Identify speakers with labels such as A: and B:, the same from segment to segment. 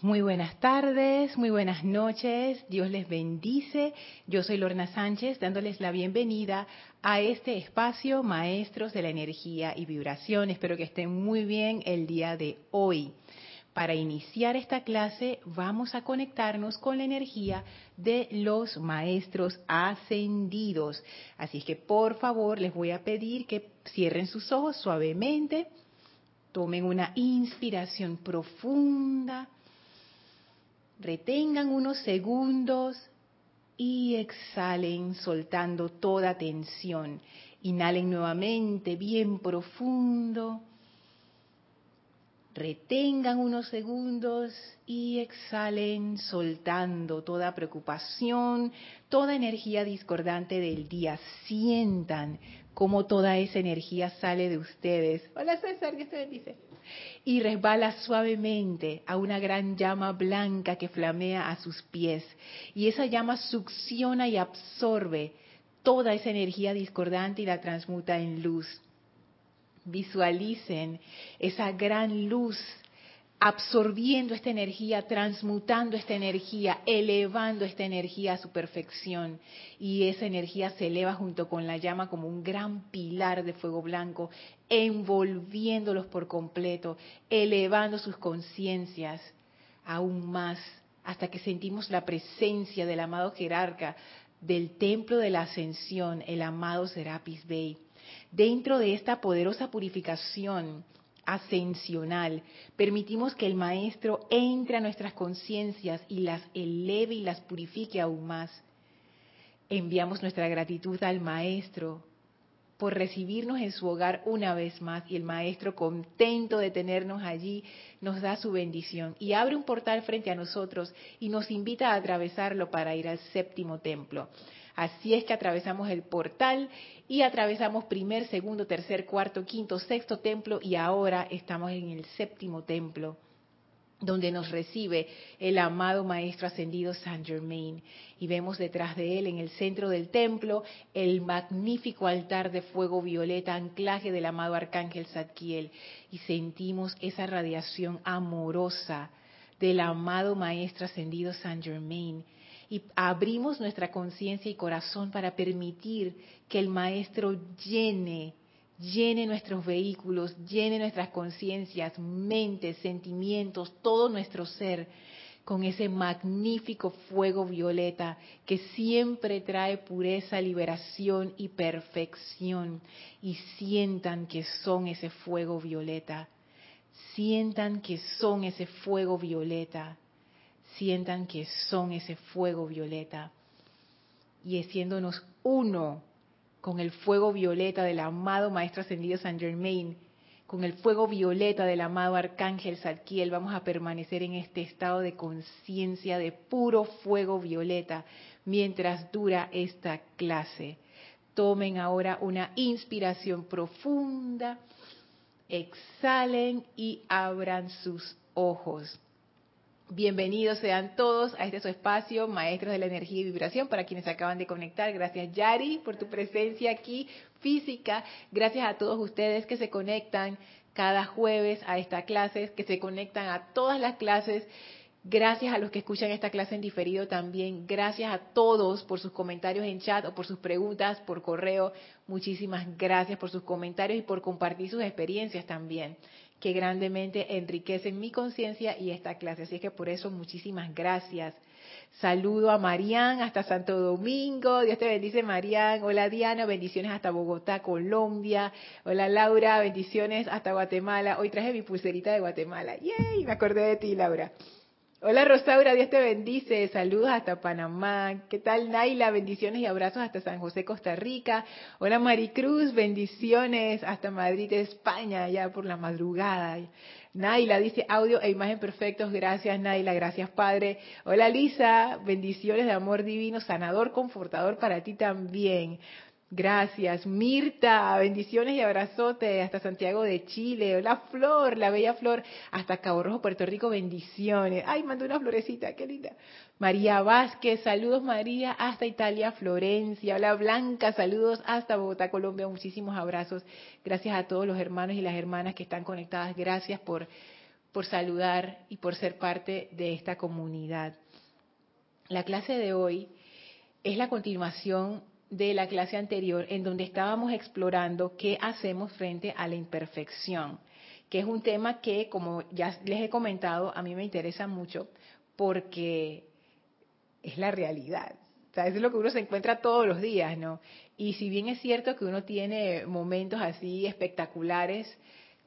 A: Muy buenas tardes, muy buenas noches, Dios les bendice. Yo soy Lorna Sánchez dándoles la bienvenida a este espacio Maestros de la Energía y Vibración. Espero que estén muy bien el día de hoy. Para iniciar esta clase vamos a conectarnos con la energía de los maestros ascendidos. Así es que por favor les voy a pedir que cierren sus ojos suavemente, tomen una inspiración profunda Retengan unos segundos y exhalen soltando toda tensión. Inhalen nuevamente bien profundo. Retengan unos segundos y exhalen soltando toda preocupación, toda energía discordante del día. Sientan cómo toda esa energía sale de ustedes. Hola César, Dios te bendice y resbala suavemente a una gran llama blanca que flamea a sus pies. Y esa llama succiona y absorbe toda esa energía discordante y la transmuta en luz. Visualicen esa gran luz absorbiendo esta energía, transmutando esta energía, elevando esta energía a su perfección. Y esa energía se eleva junto con la llama como un gran pilar de fuego blanco, envolviéndolos por completo, elevando sus conciencias aún más, hasta que sentimos la presencia del amado jerarca del templo de la ascensión, el amado Serapis Bey. Dentro de esta poderosa purificación, ascensional. Permitimos que el Maestro entre a nuestras conciencias y las eleve y las purifique aún más. Enviamos nuestra gratitud al Maestro por recibirnos en su hogar una vez más y el Maestro, contento de tenernos allí, nos da su bendición y abre un portal frente a nosotros y nos invita a atravesarlo para ir al séptimo templo. Así es que atravesamos el portal y atravesamos primer, segundo, tercer, cuarto, quinto, sexto templo y ahora estamos en el séptimo templo donde nos recibe el amado Maestro Ascendido Saint Germain. Y vemos detrás de él, en el centro del templo, el magnífico altar de fuego violeta, anclaje del amado Arcángel Zadkiel. Y sentimos esa radiación amorosa del amado Maestro Ascendido Saint Germain y abrimos nuestra conciencia y corazón para permitir que el Maestro llene, llene nuestros vehículos, llene nuestras conciencias, mentes, sentimientos, todo nuestro ser con ese magnífico fuego violeta que siempre trae pureza, liberación y perfección. Y sientan que son ese fuego violeta. Sientan que son ese fuego violeta sientan que son ese fuego violeta y haciéndonos uno con el fuego violeta del amado Maestro Ascendido San Germain, con el fuego violeta del amado Arcángel Salquiel, vamos a permanecer en este estado de conciencia de puro fuego violeta mientras dura esta clase. Tomen ahora una inspiración profunda, exhalen y abran sus ojos. Bienvenidos sean todos a este su espacio, Maestros de la Energía y Vibración, para quienes acaban de conectar. Gracias Yari por tu presencia aquí física. Gracias a todos ustedes que se conectan cada jueves a esta clase, que se conectan a todas las clases. Gracias a los que escuchan esta clase en diferido también. Gracias a todos por sus comentarios en chat o por sus preguntas por correo. Muchísimas gracias por sus comentarios y por compartir sus experiencias también que grandemente enriquecen mi conciencia y esta clase. Así que por eso muchísimas gracias. Saludo a Marían hasta Santo Domingo. Dios te bendice, Marían. Hola, Diana. Bendiciones hasta Bogotá, Colombia. Hola, Laura. Bendiciones hasta Guatemala. Hoy traje mi pulserita de Guatemala. ¡Yay! Me acordé de ti, Laura. Hola Rosaura, Dios te bendice. Saludos hasta Panamá. ¿Qué tal Naila? Bendiciones y abrazos hasta San José, Costa Rica. Hola Maricruz, bendiciones hasta Madrid, España, ya por la madrugada. Naila dice audio e imagen perfectos. Gracias Naila, gracias Padre. Hola Lisa, bendiciones de amor divino, sanador, confortador para ti también. Gracias. Mirta, bendiciones y abrazote hasta Santiago de Chile. Hola Flor, la bella Flor, hasta Cabo Rojo, Puerto Rico, bendiciones. Ay, mandó una florecita, qué linda. María Vázquez, saludos María, hasta Italia, Florencia. Hola Blanca, saludos hasta Bogotá, Colombia, muchísimos abrazos. Gracias a todos los hermanos y las hermanas que están conectadas. Gracias por por saludar y por ser parte de esta comunidad. La clase de hoy es la continuación de la clase anterior en donde estábamos explorando qué hacemos frente a la imperfección, que es un tema que, como ya les he comentado, a mí me interesa mucho porque es la realidad. O sea, es lo que uno se encuentra todos los días, ¿no? Y si bien es cierto que uno tiene momentos así espectaculares,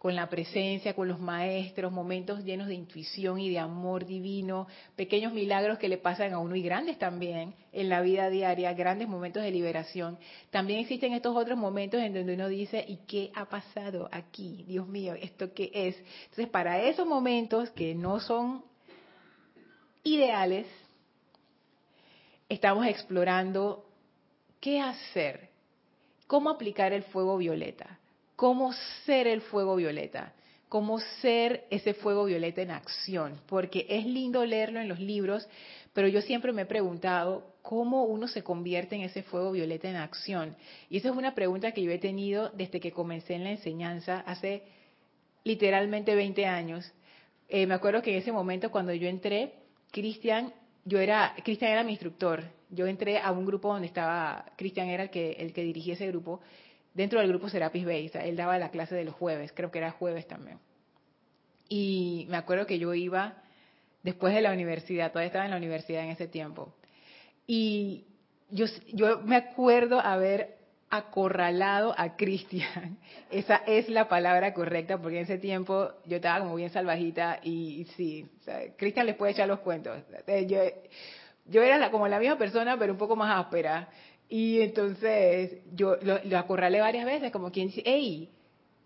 A: con la presencia, con los maestros, momentos llenos de intuición y de amor divino, pequeños milagros que le pasan a uno y grandes también en la vida diaria, grandes momentos de liberación. También existen estos otros momentos en donde uno dice, ¿y qué ha pasado aquí? Dios mío, ¿esto qué es? Entonces, para esos momentos que no son ideales, estamos explorando qué hacer, cómo aplicar el fuego violeta cómo ser el fuego violeta, cómo ser ese fuego violeta en acción, porque es lindo leerlo en los libros, pero yo siempre me he preguntado cómo uno se convierte en ese fuego violeta en acción. Y esa es una pregunta que yo he tenido desde que comencé en la enseñanza hace literalmente 20 años. Eh, me acuerdo que en ese momento cuando yo entré, Cristian, yo era, Cristian era mi instructor. Yo entré a un grupo donde estaba, Cristian era el que, el que dirigía ese grupo, dentro del grupo Serapis Bay. Él daba la clase de los jueves, creo que era jueves también. Y me acuerdo que yo iba después de la universidad, todavía estaba en la universidad en ese tiempo. Y yo, me acuerdo haber acorralado a Cristian. Esa es la palabra correcta, porque en ese tiempo yo estaba como bien salvajita y, sí, Cristian les puede echar los cuentos. Eh, yo era como la misma persona, pero un poco más áspera. Y entonces yo lo, acorralé varias veces, como quien dice, hey,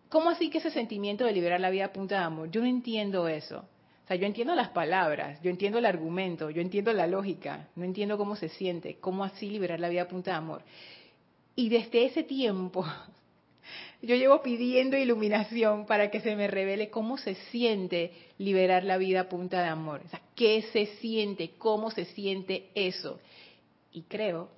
A: ¿cómo así que ese sentimiento de liberar la vida a punta de amor? Yo no entiendo eso. O sea, yo entiendo las palabras, yo entiendo el argumento, yo entiendo la lógica, no entiendo cómo se siente, cómo así liberar la vida a punta de amor. Y desde ese tiempo, yo llevo pidiendo iluminación para que se me revele cómo se siente liberar la vida a punta de amor. O sea, qué se siente, cómo se siente eso. Y creo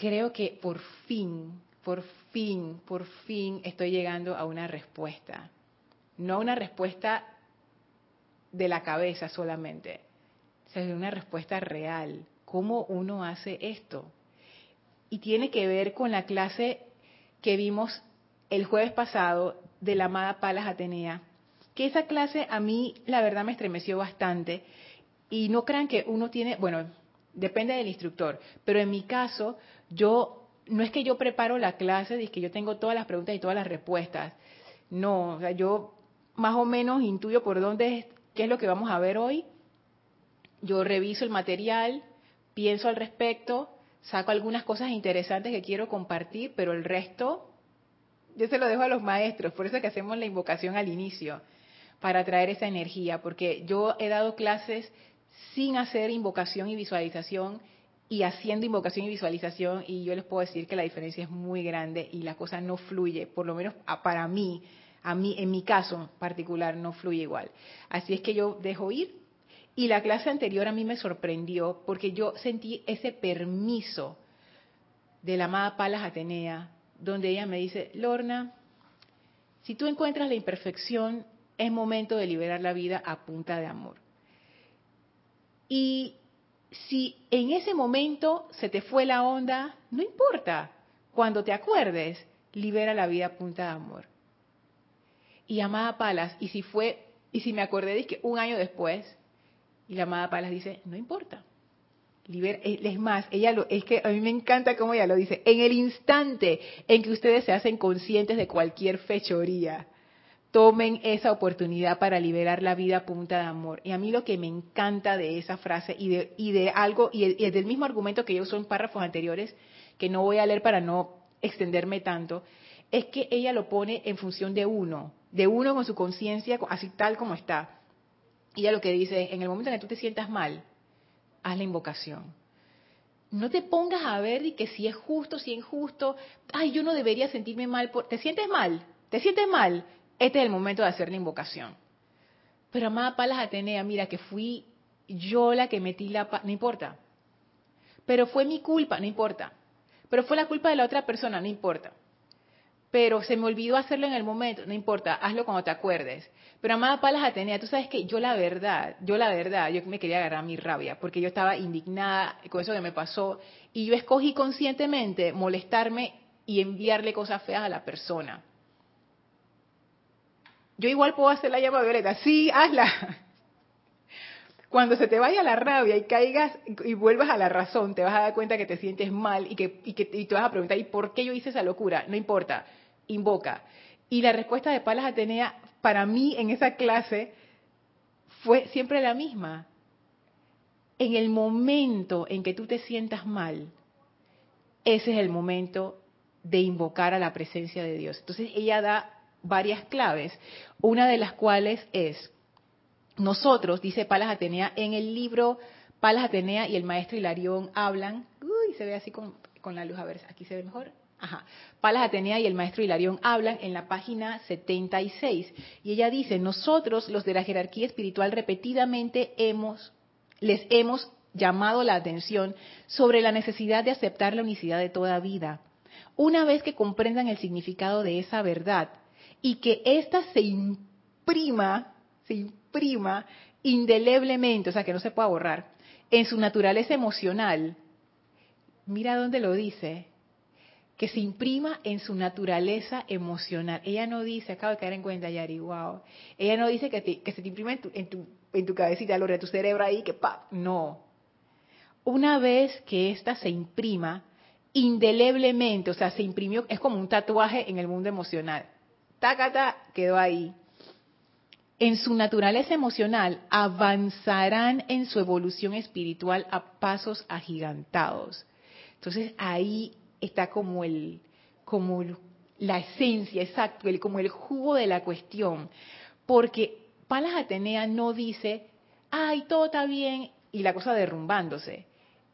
A: creo que por fin, por fin, por fin estoy llegando a una respuesta. No una respuesta de la cabeza solamente, sino una respuesta real. ¿Cómo uno hace esto? Y tiene que ver con la clase que vimos el jueves pasado de la amada Palas Atenea, que esa clase a mí la verdad me estremeció bastante. Y no crean que uno tiene, bueno, depende del instructor, pero en mi caso yo no es que yo preparo la clase, es que yo tengo todas las preguntas y todas las respuestas. No, o sea, yo más o menos intuyo por dónde es, qué es lo que vamos a ver hoy. Yo reviso el material, pienso al respecto, saco algunas cosas interesantes que quiero compartir, pero el resto yo se lo dejo a los maestros, por eso es que hacemos la invocación al inicio, para traer esa energía, porque yo he dado clases sin hacer invocación y visualización y haciendo invocación y visualización y yo les puedo decir que la diferencia es muy grande y la cosa no fluye, por lo menos para mí, a mí en mi caso particular no fluye igual. Así es que yo dejo ir y la clase anterior a mí me sorprendió porque yo sentí ese permiso de la amada Palas Atenea, donde ella me dice, Lorna, si tú encuentras la imperfección, es momento de liberar la vida a punta de amor. Y si en ese momento se te fue la onda, no importa. Cuando te acuerdes, libera la vida punta de amor. Y amada Palas, y si fue, y si me acordé de que un año después, y la amada Palas dice, no importa. Libera, es más, ella lo, es que a mí me encanta cómo ella lo dice, en el instante en que ustedes se hacen conscientes de cualquier fechoría, tomen esa oportunidad para liberar la vida a punta de amor. Y a mí lo que me encanta de esa frase y de, y de algo, y, del mismo argumento que yo uso en párrafos anteriores, que no voy a leer para no extenderme tanto, es que ella lo pone en función de uno, de uno con su conciencia, así tal como está. Y ella lo que dice es, en el momento en que tú te sientas mal, haz la invocación. No te pongas a ver y que si es justo, si es injusto, ay, yo no debería sentirme mal. Por... ¿Te sientes mal? ¿Te sientes mal? Este es el momento de hacer la invocación. Pero amada Palas Atenea, mira que fui yo la que metí la... no importa. Pero fue mi culpa, no importa. Pero fue la culpa de la otra persona, no importa. pero se me olvidó hacerlo en el momento, no importa, hazlo cuando te acuerdes. Pero amada Palas Atenea, tú sabes que yo la verdad, yo la verdad, yo me quería agarrar mi rabia, porque yo estaba indignada con eso que me pasó, y yo escogí conscientemente molestarme y enviarle cosas feas a la persona. Yo igual puedo hacer la llama violeta, sí, hazla. Cuando se te vaya la rabia y caigas y vuelvas a la razón, te vas a dar cuenta que te sientes mal y que, y que y te vas a preguntar, ¿y por qué yo hice esa locura? No importa, invoca. Y la respuesta de Palas Atenea para mí en esa clase fue siempre la misma. En el momento en que tú te sientas mal, ese es el momento de invocar a la presencia de Dios. Entonces ella da varias claves, una de las cuales es, nosotros, dice Palas Atenea, en el libro Palas Atenea y el maestro Hilarión hablan, uy, se ve así con, con la luz, a ver, aquí se ve mejor, Ajá. Palas Atenea y el maestro Hilarión hablan en la página 76 y ella dice, nosotros los de la jerarquía espiritual repetidamente hemos, les hemos llamado la atención sobre la necesidad de aceptar la unicidad de toda vida. Una vez que comprendan el significado de esa verdad y que ésta se imprima, se imprima indeleblemente, o sea, que no se pueda borrar, en su naturaleza emocional, mira dónde lo dice, que se imprima en su naturaleza emocional. Ella no dice, acabo de caer en cuenta, Yari, wow. Ella no dice que, que se te imprima en tu, en tu, en tu cabecita, lo de tu cerebro ahí, que pa, no. Una vez que ésta se imprima indeleblemente, o sea, se imprimió, es como un tatuaje en el mundo emocional. Tacata, quedó ahí. En su naturaleza emocional avanzarán en su evolución espiritual a pasos agigantados. Entonces ahí está como el, como la esencia, exacto, como el jugo de la cuestión. Porque Palas Atenea no dice, ay, todo está bien, y la cosa derrumbándose.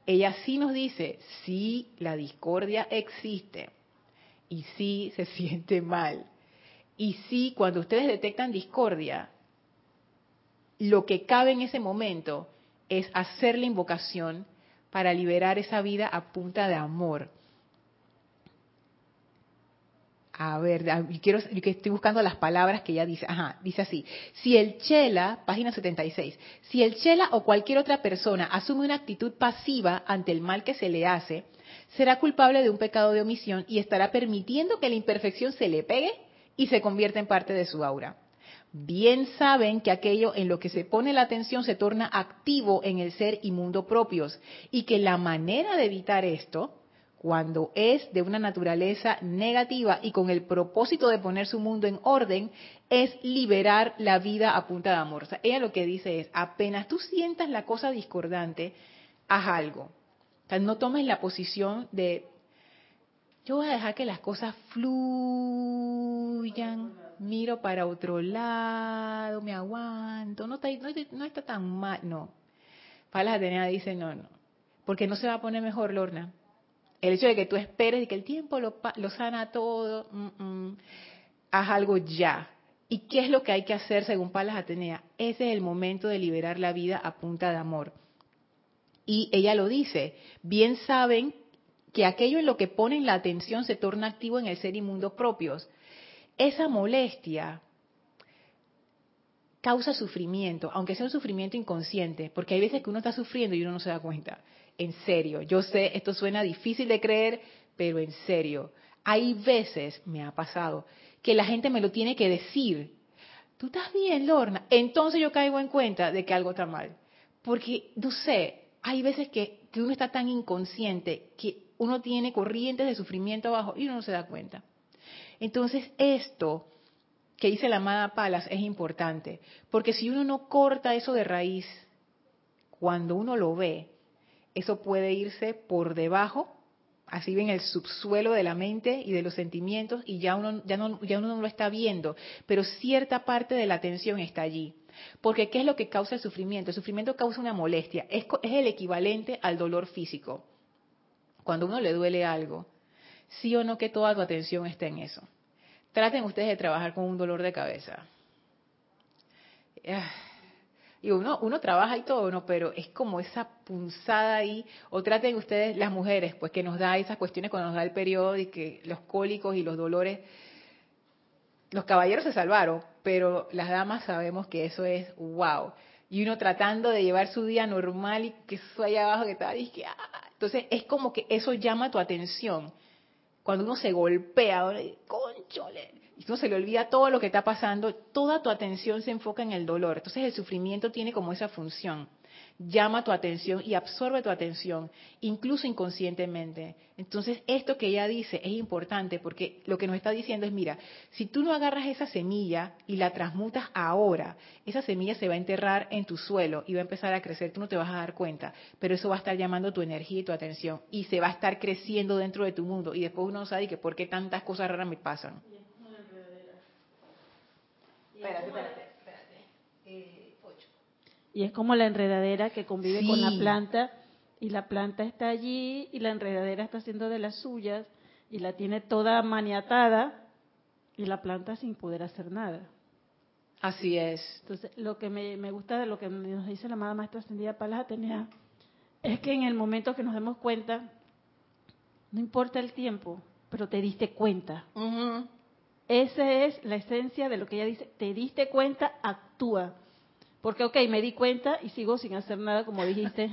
A: Ella sí nos dice, sí, la discordia existe, y sí se siente mal. Y sí, cuando ustedes detectan discordia, lo que cabe en ese momento es hacer la invocación para liberar esa vida a punta de amor. A ver, quiero estoy buscando las palabras que ella dice. Ajá, dice así. Si el chela, página 76, si el chela o cualquier otra persona asume una actitud pasiva ante el mal que se le hace, será culpable de un pecado de omisión y estará permitiendo que la imperfección se le pegue y se convierta en parte de su aura. Bien saben que aquello en lo que se pone la atención se torna activo en el ser y mundo propios y que la manera de evitar esto cuando es de una naturaleza negativa y con el propósito de poner su mundo en orden, es liberar la vida a punta de amor. Ella lo que dice es, apenas tú sientas la cosa discordante, haz algo. O sea, no tomes la posición de, yo voy a dejar que las cosas fluyan, miro para otro lado, me aguanto, no está, no, está tan mal, no. Palas Atenea dice, no, no, porque no se va a poner mejor, Lorna el hecho de que tú esperes y que el tiempo lo, sana todo, haz algo ya. ¿Y qué es lo que hay que hacer según Palas Atenea? Ese es el momento de liberar la vida a punta de amor. Y ella lo dice, bien saben que aquello en lo que ponen la atención se torna activo en el ser y mundo propios. Esa molestia causa sufrimiento, aunque sea un sufrimiento inconsciente, porque hay veces que uno está sufriendo y uno no se da cuenta en serio. Yo sé, esto suena difícil de creer, pero en serio. Hay veces, me ha pasado, que la gente me lo tiene que decir. Tú estás bien, Lorna. Entonces yo caigo en cuenta de que algo está mal. Porque, no sé, hay veces que, que uno está tan inconsciente que uno tiene corrientes de sufrimiento abajo y uno no se da cuenta. Entonces, esto que dice la amada Palas es importante, porque si uno no corta eso de raíz, cuando uno lo ve, eso puede irse por debajo, así ven el subsuelo de la mente y de los sentimientos y ya uno, ya no, ya uno no lo está viendo, pero cierta parte de la atención está allí. Porque ¿qué es lo que causa el sufrimiento? El sufrimiento causa una molestia, es, es el equivalente al dolor físico. Cuando uno le duele algo, sí o no que toda tu atención esté en eso. Traten ustedes de trabajar con un dolor de cabeza. Ah, y uno, uno trabaja y todo, ¿no? Pero es como esa punzada ahí, o traten ustedes, las mujeres, pues que nos da esas cuestiones cuando nos da el periodo y que los cólicos y los dolores, los caballeros se salvaron, pero las damas sabemos que eso es wow. Y uno tratando de llevar su día normal y que eso allá abajo que está, y que, entonces es como que eso llama tu atención. Cuando uno se golpea, conchole, y uno se le olvida todo lo que está pasando, toda tu atención se enfoca en el dolor. Entonces el sufrimiento tiene como esa función. Llama tu atención y absorbe tu atención, incluso inconscientemente. Entonces esto que ella dice es importante porque lo que nos está diciendo es, mira, si tú no agarras esa semilla y la transmutas ahora, esa semilla se va a enterrar en tu suelo y va a empezar a crecer, tú no te vas a dar cuenta, pero eso va a estar llamando tu energía y tu atención y se va a estar creciendo dentro de tu mundo y después uno sabe que por qué tantas cosas raras me pasan.
B: Espérate, espérate, espérate. Y es como la enredadera que convive con la planta y la planta está allí y la enredadera está haciendo de las suyas y la tiene toda maniatada y la planta sin poder hacer nada.
A: Así es.
B: Entonces, lo que me, me gusta de lo que nos dice la amada maestra ascendida Palas Atenea es que en el momento que nos demos cuenta, no importa el tiempo, pero te diste cuenta. Esa es la esencia de lo que ella dice. Te diste cuenta, actúa. Porque, ok, me di cuenta y sigo sin hacer nada, como dijiste.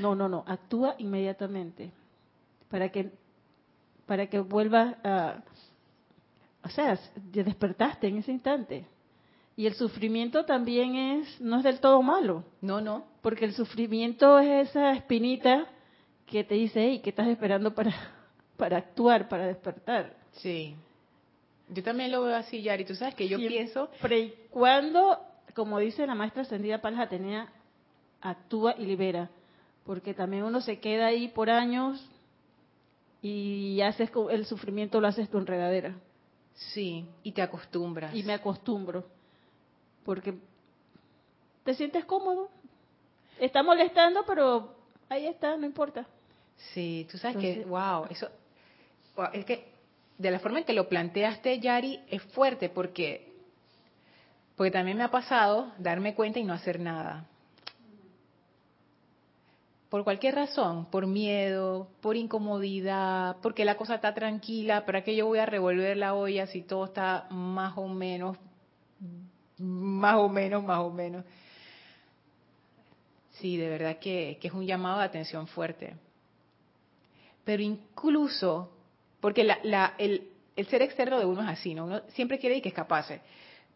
B: No, no, no. Actúa inmediatamente. Para que, para que vuelvas a. O sea, te despertaste en ese instante. Y el sufrimiento también es, no es del todo malo.
A: No, no.
B: Porque el sufrimiento es esa espinita que te dice, hey, ¿qué estás esperando para, para actuar, para despertar?
A: Sí. Yo también lo veo así, Yari. Tú sabes que yo pienso...
B: Pero y cuando, como dice la maestra ascendida Palas Atenea, actúa y libera. Porque también uno se queda ahí por años y haces el sufrimiento lo haces tu enredadera.
A: Sí, y te acostumbras.
B: Y me acostumbro. Porque te sientes cómodo. Está molestando, pero ahí está, no importa.
A: Sí, tú sabes que, wow, eso, es que de la forma en que lo planteaste, Yari, es fuerte porque, porque también me ha pasado darme cuenta y no hacer nada. Por cualquier razón, por miedo, por incomodidad, porque la cosa está tranquila, ¿para qué yo voy a revolver la olla si todo está más o menos, más o menos, más o menos? Sí, de verdad que, es un llamado de atención fuerte. Pero incluso porque la, el, ser externo de uno es así, ¿no? Uno siempre quiere que escapase.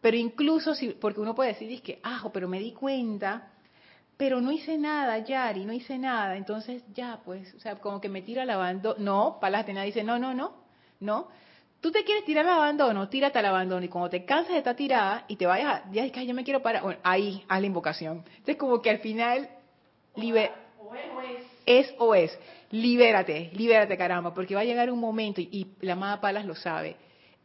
A: Pero incluso, si, porque uno puede decir, es que, ah, pero me di cuenta, pero no hice nada, Yari, no hice nada. Entonces, ya, pues, o sea, como que me tira al abandono. No, Palas Atenea dice, no, no, no, no. Tú te quieres tirar al abandono, tírate al abandono. Y cuando te cansas de estar tirada y te vayas ya es que yo me quiero parar, ahí, haz la invocación. Entonces, como que al final, libre, es o es libérate, libérate caramba, porque va a llegar un momento, y, la amada Palas lo sabe,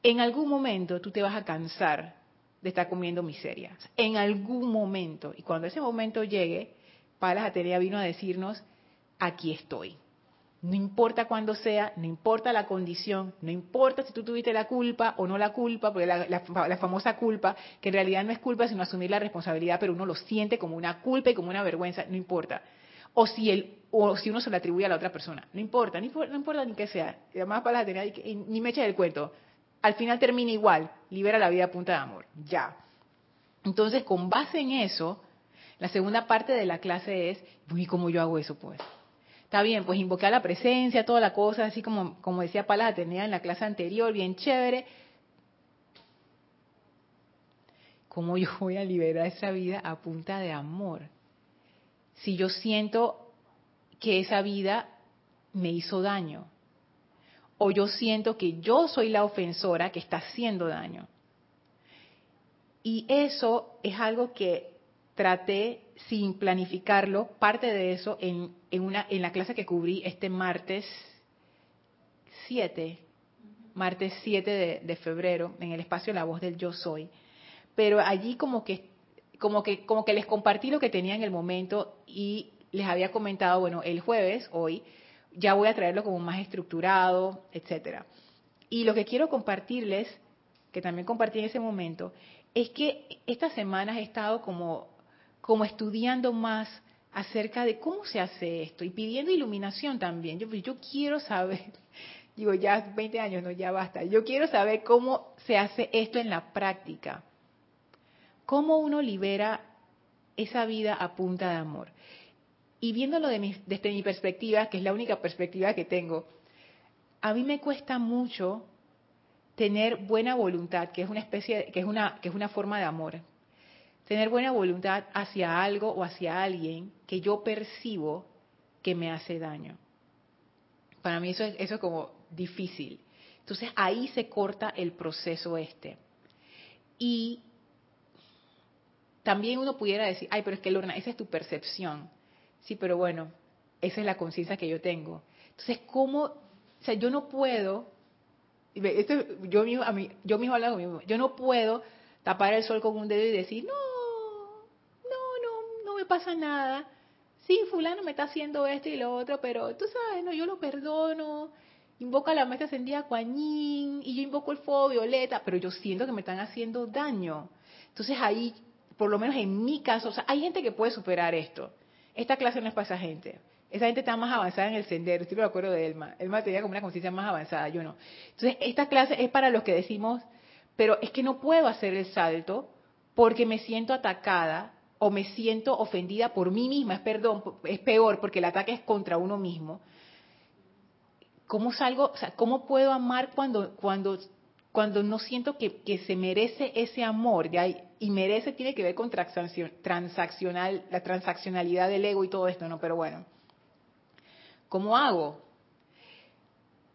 A: en algún momento tú te vas a cansar de estar comiendo miseria, en algún momento, y cuando ese momento llegue, Palas Atenea vino a decirnos, aquí estoy. No importa cuándo sea, no importa la condición, no importa si tú tuviste la culpa o no la culpa, porque la, la, famosa culpa, que en realidad no es culpa, sino asumir la responsabilidad, pero uno lo siente como una culpa y como una vergüenza, no importa o si el o si uno se lo atribuye a la otra persona. No importa, no importa, ni qué sea. Además para la ni me echa el cuento. Al final termina igual, libera la vida a punta de amor. Ya. Entonces, con base en eso, la segunda parte de la clase es, ¿y cómo yo hago eso pues? Está bien, pues invocar la presencia, toda la cosa, así como, como decía Palas tenía en la clase anterior, bien chévere. ¿Cómo yo voy a liberar esa vida a punta de amor? si yo siento que esa vida me hizo daño. O yo siento que yo soy la ofensora que está haciendo daño. Y eso es algo que traté sin planificarlo, parte de eso en, una, en la clase que cubrí este martes 7, martes 7 de, de febrero, en el espacio La Voz del Yo Soy. Pero allí como que como que, como que les compartí lo que tenía en el momento y les había comentado, bueno, el jueves, hoy, ya voy a traerlo como más estructurado, etcétera. Y lo que quiero compartirles, que también compartí en ese momento, es que estas semanas he estado como como estudiando más acerca de cómo se hace esto y pidiendo iluminación también. Yo, yo quiero saber, digo ya 20 años, no, ya basta, yo quiero saber cómo se hace esto en la práctica. ¿Cómo uno libera esa vida a punta de amor? Y viéndolo desde mi perspectiva, que es la única perspectiva que tengo, a mí me cuesta mucho tener buena voluntad, que es una especie, que es una, que es una forma de amor. Tener buena voluntad hacia algo o hacia alguien que yo percibo que me hace daño. Para mí eso es, eso es como difícil. Entonces ahí se corta el proceso este. Y también uno pudiera decir, ay, pero es que Lorna, esa es tu percepción. Sí, pero bueno, esa es la conciencia que yo tengo. Entonces, ¿cómo? O sea, yo no puedo, esto, yo mismo, a mí, yo mismo hablo conmigo, yo no puedo tapar el sol con un dedo y decir, no, no, no, no me pasa nada. Sí, fulano me está haciendo esto y lo otro, pero tú sabes, no, yo lo perdono. Invoca la mesa encendida Kuan y yo invoco el fuego violeta, pero yo siento que me están haciendo daño. Entonces ahí, por lo menos en mi caso, o sea, hay gente que puede superar esto. Esta clase no es para esa gente. Esa gente está más avanzada en el sendero. Estoy me acuerdo de Elma. Elma tenía como una conciencia más avanzada, yo no. Entonces, esta clase es para los que decimos, pero es que no puedo hacer el salto porque me siento atacada o me siento ofendida por mí misma. Es perdón, es peor porque el ataque es contra uno mismo. ¿Cómo salgo? ¿cómo puedo amar cuando cuando cuando no siento que, que se merece ese amor? De ahí, y merece tiene que ver con transaccional, la transaccionalidad del ego y todo esto, ¿no? Pero bueno, ¿cómo hago?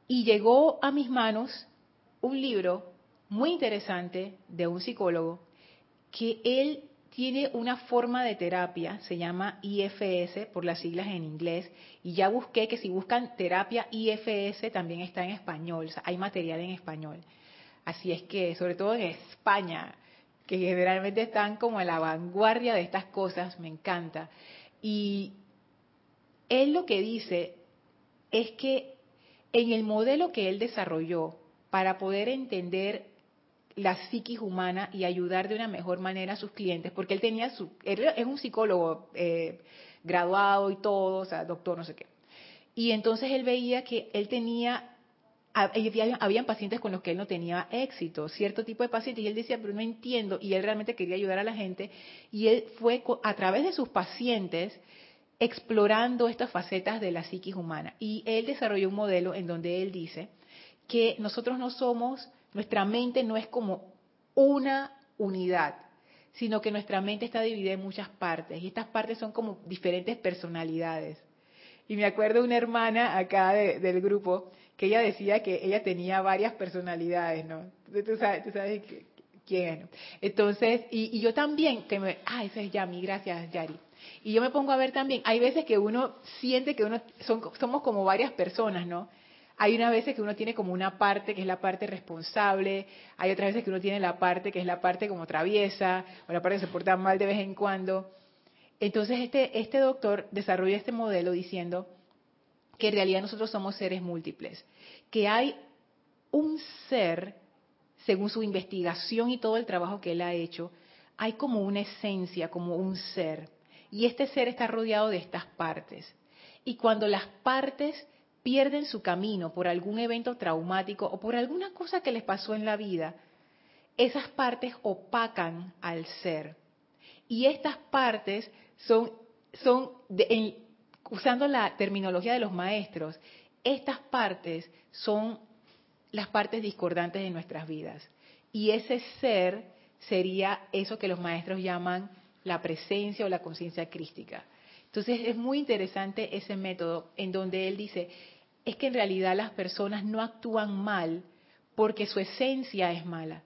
A: Y llegó a mis manos un libro muy interesante de un psicólogo que él tiene una forma de terapia, se llama IFS por las siglas en inglés, y ya busqué que si buscan terapia IFS también está en español, o sea, hay material en español. Así es que, sobre todo en España, que generalmente están como en la vanguardia de estas cosas, me encanta. Y él lo que dice es que en el modelo que él desarrolló para poder entender la psiquis humana y ayudar de una mejor manera a sus clientes, porque él tenía su, él es un psicólogo eh, graduado y todo, o sea, doctor, no sé qué. Y entonces él veía que él tenía habían pacientes con los que él no tenía éxito, cierto tipo de pacientes, y él decía, pero no entiendo, y él realmente quería ayudar a la gente, y él fue a través de sus pacientes explorando estas facetas de la psiquis humana. Y él desarrolló un modelo en donde él dice que nosotros no somos, nuestra mente no es como una unidad, sino que nuestra mente está dividida en muchas partes, y estas partes son como diferentes personalidades. Y me acuerdo una hermana acá del grupo que ella decía que ella tenía varias personalidades, ¿no? Tú sabes, tú sabes quién es. Entonces, y, yo también, que me, ah, esa es Yami, gracias Yari. Y yo me pongo a ver también, hay veces que uno siente que uno, somos como varias personas, ¿no? Hay unas veces que uno tiene como una parte que es la parte responsable, hay otras veces que uno tiene la parte que es la parte como traviesa, o la parte que se porta mal de vez en cuando. Entonces este, este doctor desarrolló este modelo diciendo que en realidad nosotros somos seres múltiples, que hay un ser, según su investigación y todo el trabajo que él ha hecho, hay como una esencia, como un ser, y este ser está rodeado de estas partes. Y cuando las partes pierden su camino por algún evento traumático o por alguna cosa que les pasó en la vida, esas partes opacan al ser. Y estas partes son, son de, usando la terminología de los maestros, estas partes son las partes discordantes de nuestras vidas. Y ese ser sería eso que los maestros llaman la presencia o la conciencia crística. Entonces es muy interesante ese método en donde él dice, es que en realidad las personas no actúan mal porque su esencia es mala.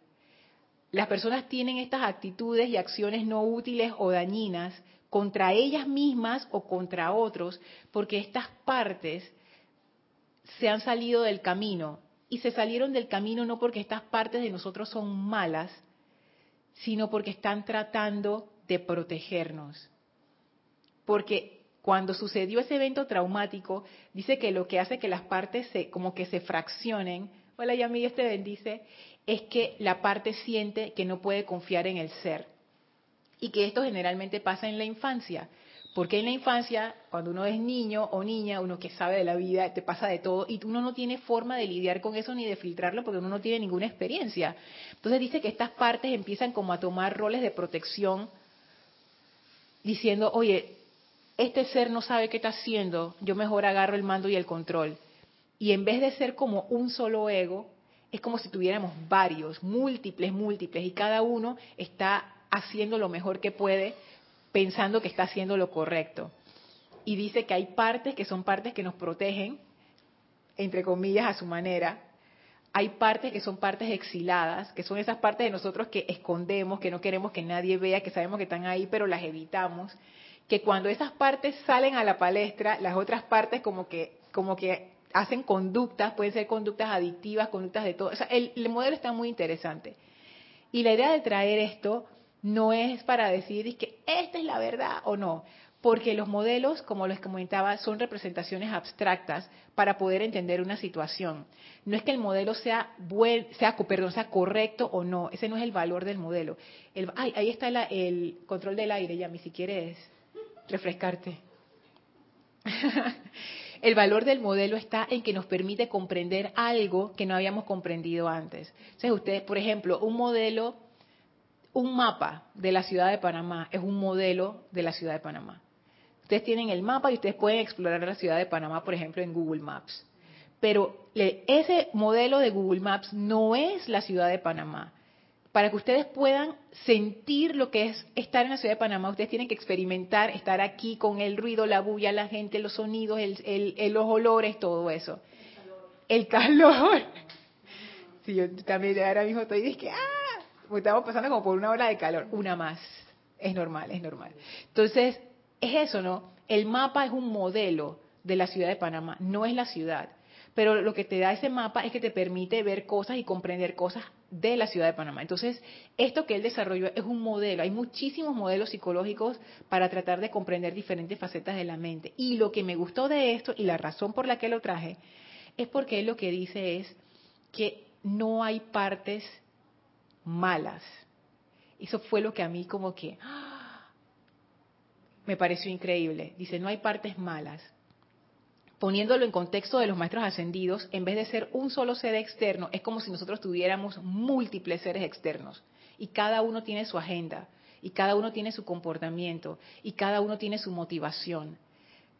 A: Las personas tienen estas actitudes y acciones no útiles o dañinas contra ellas mismas o contra otros, porque estas partes se han salido del camino. Y se salieron del camino no porque estas partes de nosotros son malas, sino porque están tratando de protegernos. Porque cuando sucedió ese evento traumático, dice que lo que hace que las partes se, como que se fraccionen, hola Yami, Dios te bendice, es que la parte siente que no puede confiar en el ser y que esto generalmente pasa en la infancia. Porque en la infancia, cuando uno es niño o niña, uno que sabe de la vida, te pasa de todo y uno no tiene forma de lidiar con eso ni de filtrarlo porque uno no tiene ninguna experiencia. Entonces dice que estas partes empiezan como a tomar roles de protección, diciendo, oye, este ser no sabe qué está haciendo, yo mejor agarro el mando y el control. Y en vez de ser como un solo ego, es como si tuviéramos varios, múltiples, múltiples, y cada uno está haciendo lo mejor que puede pensando que está haciendo lo correcto. Y dice que hay partes que son partes que nos protegen, entre comillas, a su manera. Hay partes que son partes exiladas, que son esas partes de nosotros que escondemos, que no queremos que nadie vea, que sabemos que están ahí, pero las evitamos. Que cuando esas partes salen a la palestra, las otras partes como que, como que hacen conductas, pueden ser conductas adictivas, conductas de todo. O sea, el, el modelo está muy interesante. Y la idea de traer esto no es para decir que esta es la verdad o no, porque los modelos, como les comentaba, son representaciones abstractas para poder entender una situación. No es que el modelo sea buen, sea, perdón, sea correcto o no, ese no es el valor del modelo. El, ahí está el control del aire, Yami, si quieres refrescarte. el valor del modelo está en que nos permite comprender algo que no habíamos comprendido antes. Entonces, ustedes, por ejemplo, un modelo un mapa de la ciudad de Panamá es un modelo de la ciudad de Panamá. Ustedes tienen el mapa y ustedes pueden explorar la ciudad de Panamá, por ejemplo, en Google Maps. Pero ese modelo de Google Maps no es la ciudad de Panamá. Para que ustedes puedan sentir lo que es estar en la ciudad de Panamá, ustedes tienen que experimentar, estar aquí con el ruido, la bulla, la gente, los sonidos, los olores, todo eso. El calor. Sí, yo también ahora mismo estoy diciendo, ¡ah! Estamos pasando como por una ola de calor, una más. Es normal, es normal. Entonces, es eso, ¿no? El mapa es un modelo de la ciudad de Panamá, no es la ciudad. Pero lo que te da ese mapa es que te permite ver cosas y comprender cosas de la ciudad de Panamá. Entonces, esto que él desarrolló es un modelo. Hay muchísimos modelos psicológicos para tratar de comprender diferentes facetas de la mente. Y lo que me gustó de esto y la razón por la que lo traje es porque él lo que dice es que no hay partes malas. Eso fue lo que a mí como que ¡ah! me pareció increíble. Dice, no hay partes malas. Poniéndolo en contexto de los maestros ascendidos, en vez de ser un solo ser externo, es como si nosotros tuviéramos múltiples seres externos. Y cada uno tiene su agenda, y cada uno tiene su comportamiento, y cada uno tiene su motivación.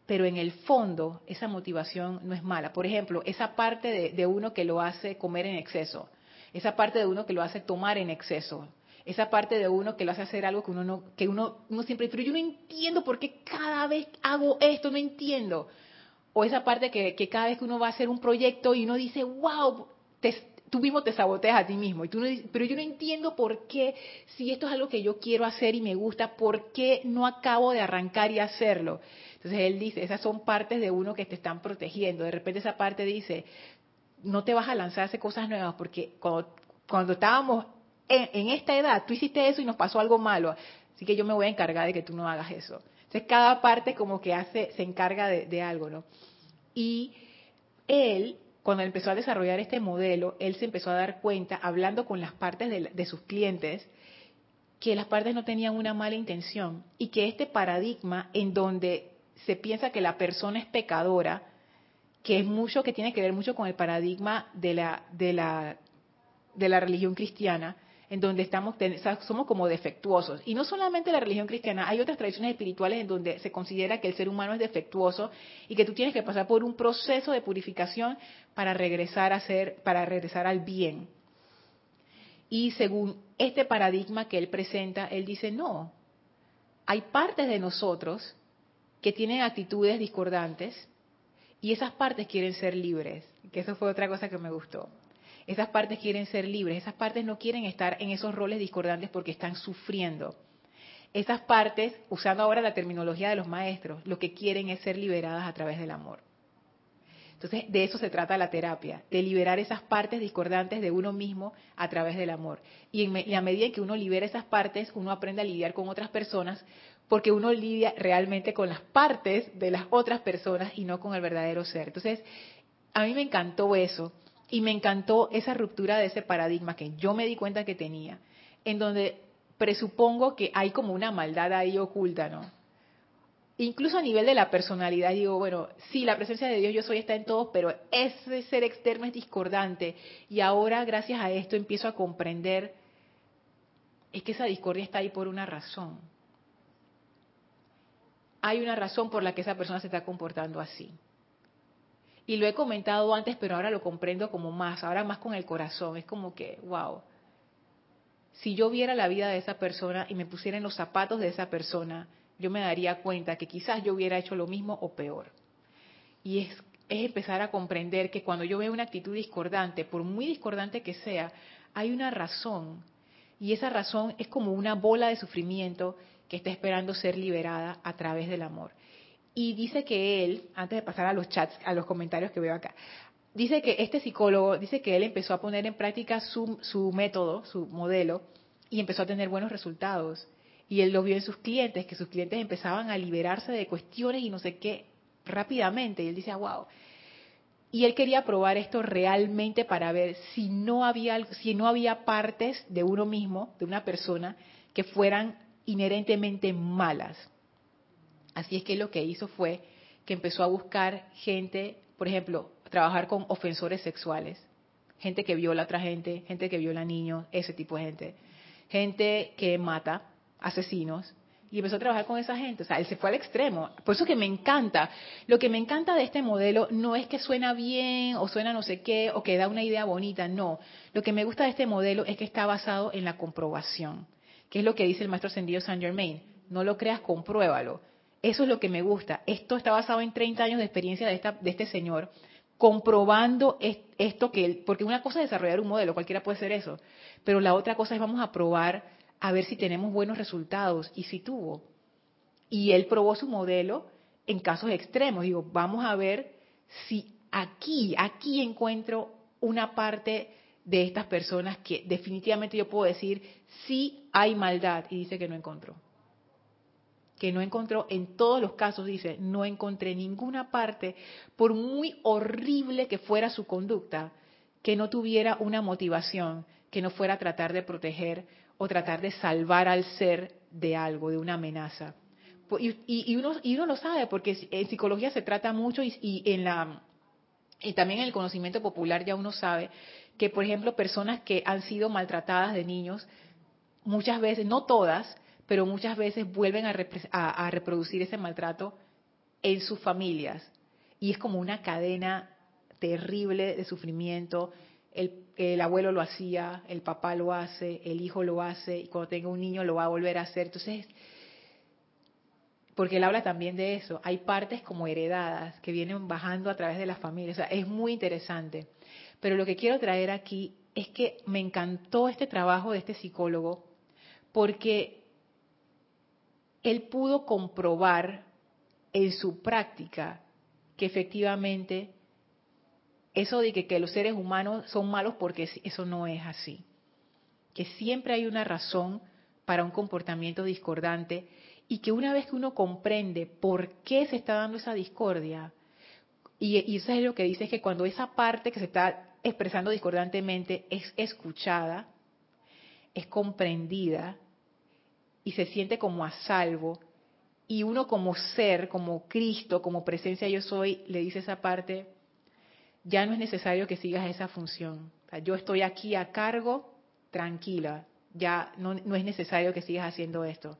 A: Pero en el fondo, esa motivación no es mala. Por ejemplo, esa parte de, de uno que lo hace comer en exceso esa parte de uno que lo hace tomar en exceso, esa parte de uno que lo hace hacer algo que uno no, que uno, uno siempre, pero yo no entiendo por qué cada vez hago esto, no entiendo. O esa parte que, que cada vez que uno va a hacer un proyecto y uno dice, wow, tú mismo te saboteas a ti mismo. Y tú no, pero yo no entiendo por qué, si esto es algo que yo quiero hacer y me gusta, ¿por qué no acabo de arrancar y hacerlo? Entonces él dice, esas son partes de uno que te están protegiendo. De repente esa parte dice, no te vas a lanzar a hacer cosas nuevas porque cuando, cuando estábamos en, esta edad, tú hiciste eso y nos pasó algo malo. Así que yo me voy a encargar de que tú no hagas eso. Entonces cada parte como que hace, se encarga de, algo, ¿no? Y él, cuando empezó a desarrollar este modelo, él se empezó a dar cuenta, hablando con las partes de sus clientes, que las partes no tenían una mala intención y que este paradigma en donde se piensa que la persona es pecadora, que es mucho, que tiene que ver mucho con el paradigma de la, de la, de la religión cristiana, en donde estamos, somos como defectuosos. Y no solamente la religión cristiana, hay otras tradiciones espirituales en donde se considera que el ser humano es defectuoso y que tú tienes que pasar por un proceso de purificación para regresar a ser, para regresar al bien. Y según este paradigma que él presenta, él dice, no, hay partes de nosotros que tienen actitudes discordantes, y esas partes quieren ser libres, que eso fue otra cosa que me gustó. Esas partes quieren ser libres, esas partes no quieren estar en esos roles discordantes porque están sufriendo. Esas partes, usando ahora la terminología de los maestros, lo que quieren es ser liberadas a través del amor. Entonces, de eso se trata la terapia, de liberar esas partes discordantes de uno mismo a través del amor. Y, en, a medida que uno libera esas partes, uno aprende a lidiar con otras personas porque uno lidia realmente con las partes de las otras personas y no con el verdadero ser. Entonces, a mí me encantó eso y me encantó esa ruptura de ese paradigma que yo me di cuenta que tenía, en donde presupongo que hay como una maldad ahí oculta, ¿no? Incluso a nivel de la personalidad, digo, bueno, sí, la presencia de Dios yo soy está en todos, pero ese ser externo es discordante. Y ahora, gracias a esto, empiezo a comprender, es que esa discordia está ahí por una razón. Hay una razón por la que esa persona se está comportando así. Y lo he comentado antes, pero ahora lo comprendo como más, ahora más con el corazón. Es como que, wow, si yo viera la vida de esa persona y me pusiera en los zapatos de esa persona, yo me daría cuenta que quizás yo hubiera hecho lo mismo o peor. Y es, es empezar a comprender que cuando yo veo una actitud discordante, por muy discordante que sea, hay una razón. Y esa razón es como una bola de sufrimiento que está esperando ser liberada a través del amor. Y dice que él, antes de pasar a los chats, a los comentarios que veo acá, dice que este psicólogo, dice que él empezó a poner en práctica su, su método, su modelo, y empezó a tener buenos resultados. Y él lo vio en sus clientes, que sus clientes empezaban a liberarse de cuestiones y no sé qué rápidamente. Y él dice, wow. Y él quería probar esto realmente para ver si no había si no había partes de uno mismo, de una persona, que fueran inherentemente malas. Así es que lo que hizo fue que empezó a buscar gente, por ejemplo, trabajar con ofensores sexuales, gente que viola a otra gente, gente que viola a niños, ese tipo de gente, gente que mata, asesinos, y empezó a trabajar con esa gente. O sea, él se fue al extremo. Por eso que me encanta. Lo que me encanta de este modelo no es que suena bien o suena no sé qué o que da una idea bonita, no. Lo que me gusta de este modelo es que está basado en la comprobación, que es lo que dice el maestro ascendido Saint Germain. No lo creas, compruébalo. Eso es lo que me gusta. Esto está basado en 30 años de experiencia de, esta, de este señor, comprobando esto que él, porque una cosa es desarrollar un modelo, cualquiera puede ser eso, pero la otra cosa es vamos a probar a ver si tenemos buenos resultados, y si tuvo. Y él probó su modelo en casos extremos. Digo, vamos a ver si aquí, aquí encuentro una parte de estas personas que definitivamente yo puedo decir, sí hay maldad, y dice que no encontró que no encontró, en todos los casos dice, no encontré ninguna parte, por muy horrible que fuera su conducta, que no tuviera una motivación, que no fuera a tratar de proteger o tratar de salvar al ser de algo, de una amenaza. Y, uno, y lo sabe, porque en psicología se trata mucho y, también en el conocimiento popular ya uno sabe que, por ejemplo, personas que han sido maltratadas de niños, muchas veces, no todas, pero muchas veces vuelven a, reproducir ese maltrato en sus familias. Y es como una cadena terrible de sufrimiento. El, abuelo lo hacía, el papá lo hace, el hijo lo hace, y cuando tenga un niño lo va a volver a hacer. Entonces, porque él habla también de eso, hay partes como heredadas que vienen bajando a través de las familias. O sea, es muy interesante. Pero lo que quiero traer aquí es que me encantó este trabajo de este psicólogo porque él pudo comprobar en su práctica que efectivamente eso de que, los seres humanos son malos porque eso no es así. Que siempre hay una razón para un comportamiento discordante y que una vez que uno comprende por qué se está dando esa discordia, y, y eso es lo que dice, es que cuando esa parte que se está expresando discordantemente es escuchada, es comprendida, y se siente como a salvo, y uno como ser, como Cristo, como presencia yo soy, le dice esa parte, ya no es necesario que sigas esa función. yo estoy aquí a cargo, tranquila, ya no, es necesario que sigas haciendo esto.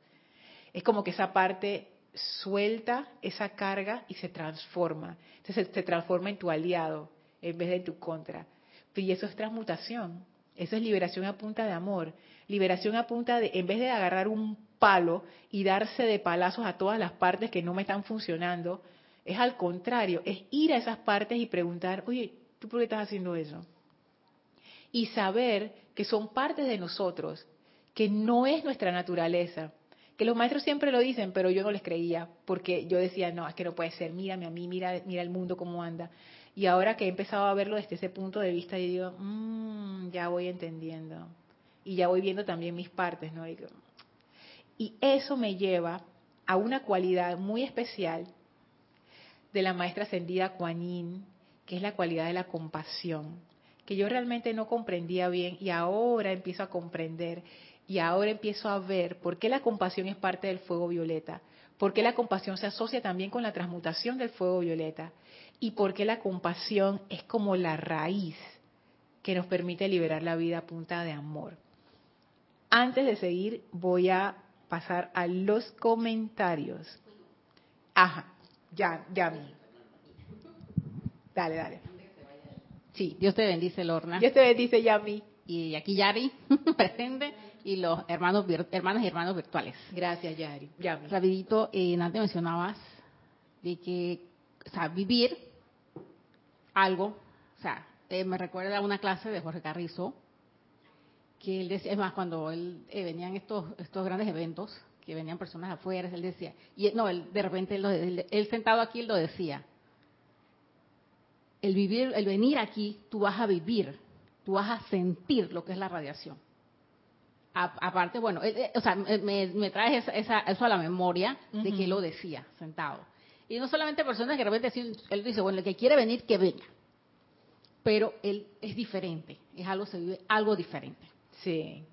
A: Es como que esa parte suelta esa carga y se transforma. Entonces se, transforma en tu aliado en vez de en tu contra. Y eso es transmutación. Eso es liberación a punta de amor. Liberación a punta de, en vez de agarrar un palo y darse de palazos a todas las partes que no me están funcionando, es al contrario, es ir a esas partes y preguntar, oye, ¿tú por qué estás haciendo eso? Y saber que son partes de nosotros, que no es nuestra naturaleza. Que los maestros siempre lo dicen, pero yo no les creía, porque yo decía, no, es que no puede ser, mírame a mí, mira, mira el mundo cómo anda. Y ahora que he empezado a verlo desde ese punto de vista, yo digo, mmm, ya voy entendiendo. Y ya voy viendo también mis partes, ¿no? Y, eso me lleva a una cualidad muy especial de la maestra ascendida Kuan Yin, que es la cualidad de la compasión, que yo realmente no comprendía bien y ahora empiezo a comprender. Y ahora empiezo a ver por qué la compasión es parte del fuego violeta, por qué la compasión se asocia también con la transmutación del fuego violeta y por qué la compasión es como la raíz que nos permite liberar la vida a punta de amor. Antes de seguir, voy a pasar a los comentarios. Ajá, ya, ya. Dale, dale.
C: Sí, Dios te bendice, Lorna.
A: Dios te bendice, Yami.
C: Y aquí Yari, presente, y los hermanos hermanas y hermanos virtuales.
A: Gracias, Yari. Yami.
C: Rapidito, eh, antes mencionabas de que, o sea, vivir algo, o sea, eh, me recuerda a una clase de Jorge Carrizo, que él decía, es más, cuando él eh, venían estos, estos grandes eventos, que venían personas afuera, él decía, y no, él, de repente él, él, sentado aquí él lo decía, el vivir, el venir aquí, tú vas a vivir, tú vas a sentir lo que es la radiación. aparte, bueno, o sea, me, me traes esa, eso a la memoria de que él lo decía, sentado. Y no solamente personas que de repente él dice, bueno, el que quiere venir, que venga. Pero él es diferente, es algo, se vive algo diferente.
A: Sí,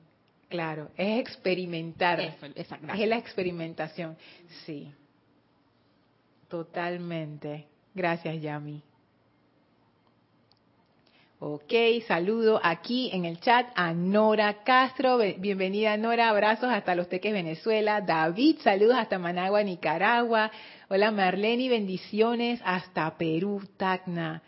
A: claro, es experimentar. es la experimentación, sí. Totalmente. Gracias, Yami. Ok, saludo aquí en el chat a Nora Castro. Bienvenida Nora, abrazos hasta Los Teques, Venezuela. David, saludos hasta Managua, Nicaragua. Hola Marlene, bendiciones hasta Perú, Tacna.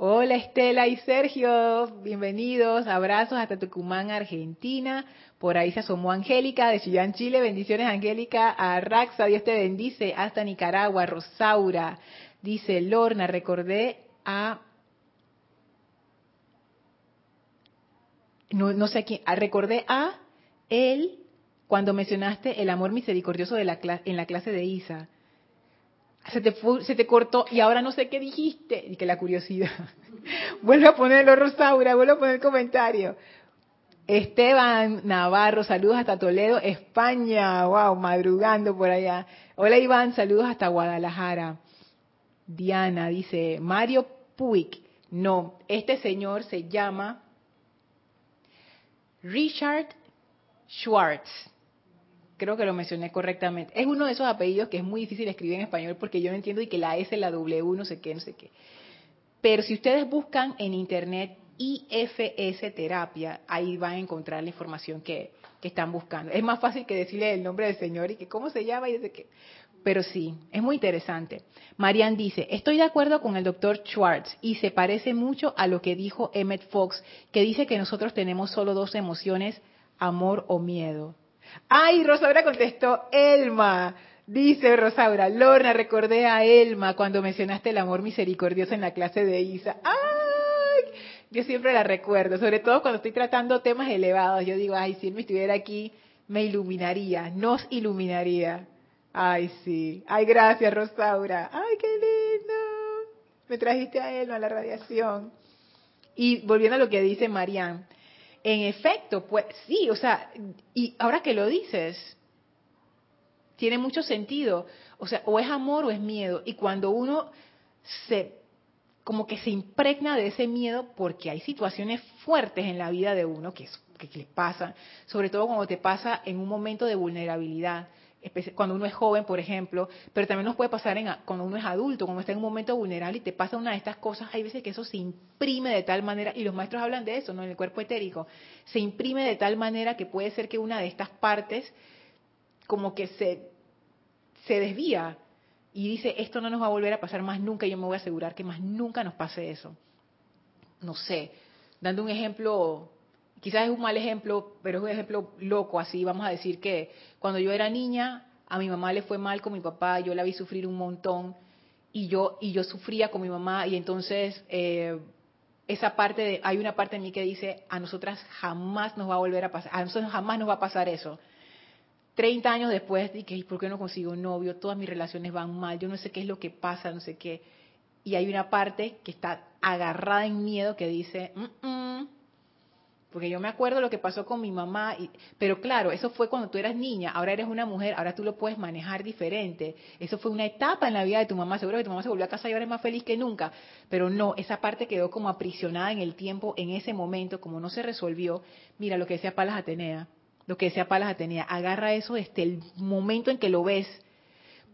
A: Hola Estela y Sergio, bienvenidos, abrazos hasta Tucumán, Argentina. Por ahí se asomó Angélica de Chillán, Chile. Bendiciones Angélica a Raxa, Dios te bendice. Hasta Nicaragua, Rosaura. Dice Lorna, recordé a... No, no sé quién, recordé a él cuando mencionaste el amor misericordioso de la, en la clase de Isa se te, se te cortó y ahora no sé qué dijiste. Y que la curiosidad. vuelve a ponerlo, Rosaura, vuelve a poner el comentario. Esteban Navarro, saludos hasta Toledo, España. Wow, madrugando por allá. Hola Iván, saludos hasta Guadalajara. Diana dice, Mario Puig. No, este señor se llama Richard Schwartz creo que lo mencioné correctamente. Es uno de esos apellidos que es muy difícil escribir en español porque yo no entiendo y que la S, la W, no sé qué, no sé qué. Pero si ustedes buscan en internet IFS terapia, ahí van a encontrar la información que, que están buscando. Es más fácil que decirle el nombre del señor y que cómo se llama y desde qué. Pero sí, es muy interesante. Marian dice, estoy de acuerdo con el doctor Schwartz y se parece mucho a lo que dijo Emmett Fox, que dice que nosotros tenemos solo dos emociones, amor o miedo. Ay, Rosaura contestó, Elma. Dice Rosaura, Lorna, recordé a Elma cuando mencionaste el amor misericordioso en la clase de Isa. ¡Ay! Yo siempre la recuerdo, sobre todo cuando estoy tratando temas elevados. Yo digo, ay, si él me estuviera aquí, me iluminaría, nos iluminaría. Ay, sí. Ay, gracias, Rosaura. Ay, qué lindo. Me trajiste a Elma, a la radiación. Y volviendo a lo que dice Marianne, en efecto, pues sí, o sea, y ahora que lo dices, tiene mucho sentido. O sea, o es amor o es miedo. Y cuando uno se, como que se impregna de ese miedo, porque hay situaciones fuertes en la vida de uno que, que, que le pasan, sobre todo cuando te pasa en un momento de vulnerabilidad cuando uno es joven, por ejemplo, pero también nos puede pasar en, cuando uno es adulto, cuando está en un momento vulnerable y te pasa una de estas cosas, hay veces que eso se imprime de tal manera, y los maestros hablan de eso, ¿no? En el cuerpo etérico, se imprime de tal manera que puede ser que una de estas partes como que se, se desvía y dice, esto no nos va a volver a pasar más nunca, y yo me voy a asegurar que más nunca nos pase eso. No sé, dando un ejemplo quizás es un mal ejemplo, pero es un ejemplo loco, así vamos a decir que cuando yo era niña, a mi mamá le fue mal con mi papá, yo la vi sufrir un montón y yo y yo sufría con mi mamá y entonces eh, esa parte de, hay una parte de mí que dice a nosotras jamás nos va a volver a pasar, a nosotros jamás nos va a pasar eso. Treinta años después dije, ¿por qué no consigo un novio? Todas mis relaciones van mal, yo no sé qué es lo que pasa, no sé qué. Y hay una parte que está agarrada en miedo que dice, mm, mm, porque yo me acuerdo lo que pasó con mi mamá, y, pero claro, eso fue cuando tú eras niña, ahora eres una mujer, ahora tú lo puedes manejar diferente. Eso fue una etapa en la vida de tu mamá, seguro que tu mamá se volvió a casa y ahora es más feliz que nunca, pero no, esa parte quedó como aprisionada en el tiempo, en ese momento, como no se resolvió. Mira lo que decía Palas Atenea, lo que decía Palas Atenea, agarra eso desde el momento en que lo ves,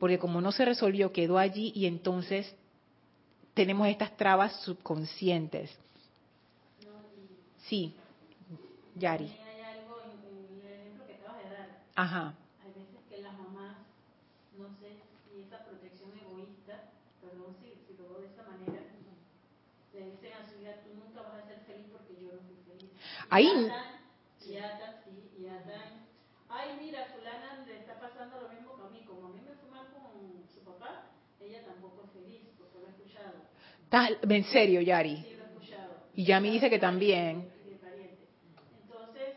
A: porque como no se resolvió, quedó allí y entonces tenemos estas trabas subconscientes. Sí, Yari.
B: Hay algo en, el ejemplo que acabas de dar.
A: Ajá.
B: Hay veces que las mamás, no sé si esa protección egoísta, perdón si, si lo veo de esta manera, le dicen a su hija, tú nunca vas a ser feliz porque yo no fui feliz.
A: Ahí.
B: Y atan, y atan, sí, y atan. Ay, mira, fulana le está pasando lo mismo que a mí. Como a mí me fue mal con su papá, ella tampoco es feliz, porque lo he escuchado.
A: ¿Estás- En serio, Yari.
B: Sí, lo he escuchado.
A: Y Yami dice que también.
B: Y de pariente. Entonces,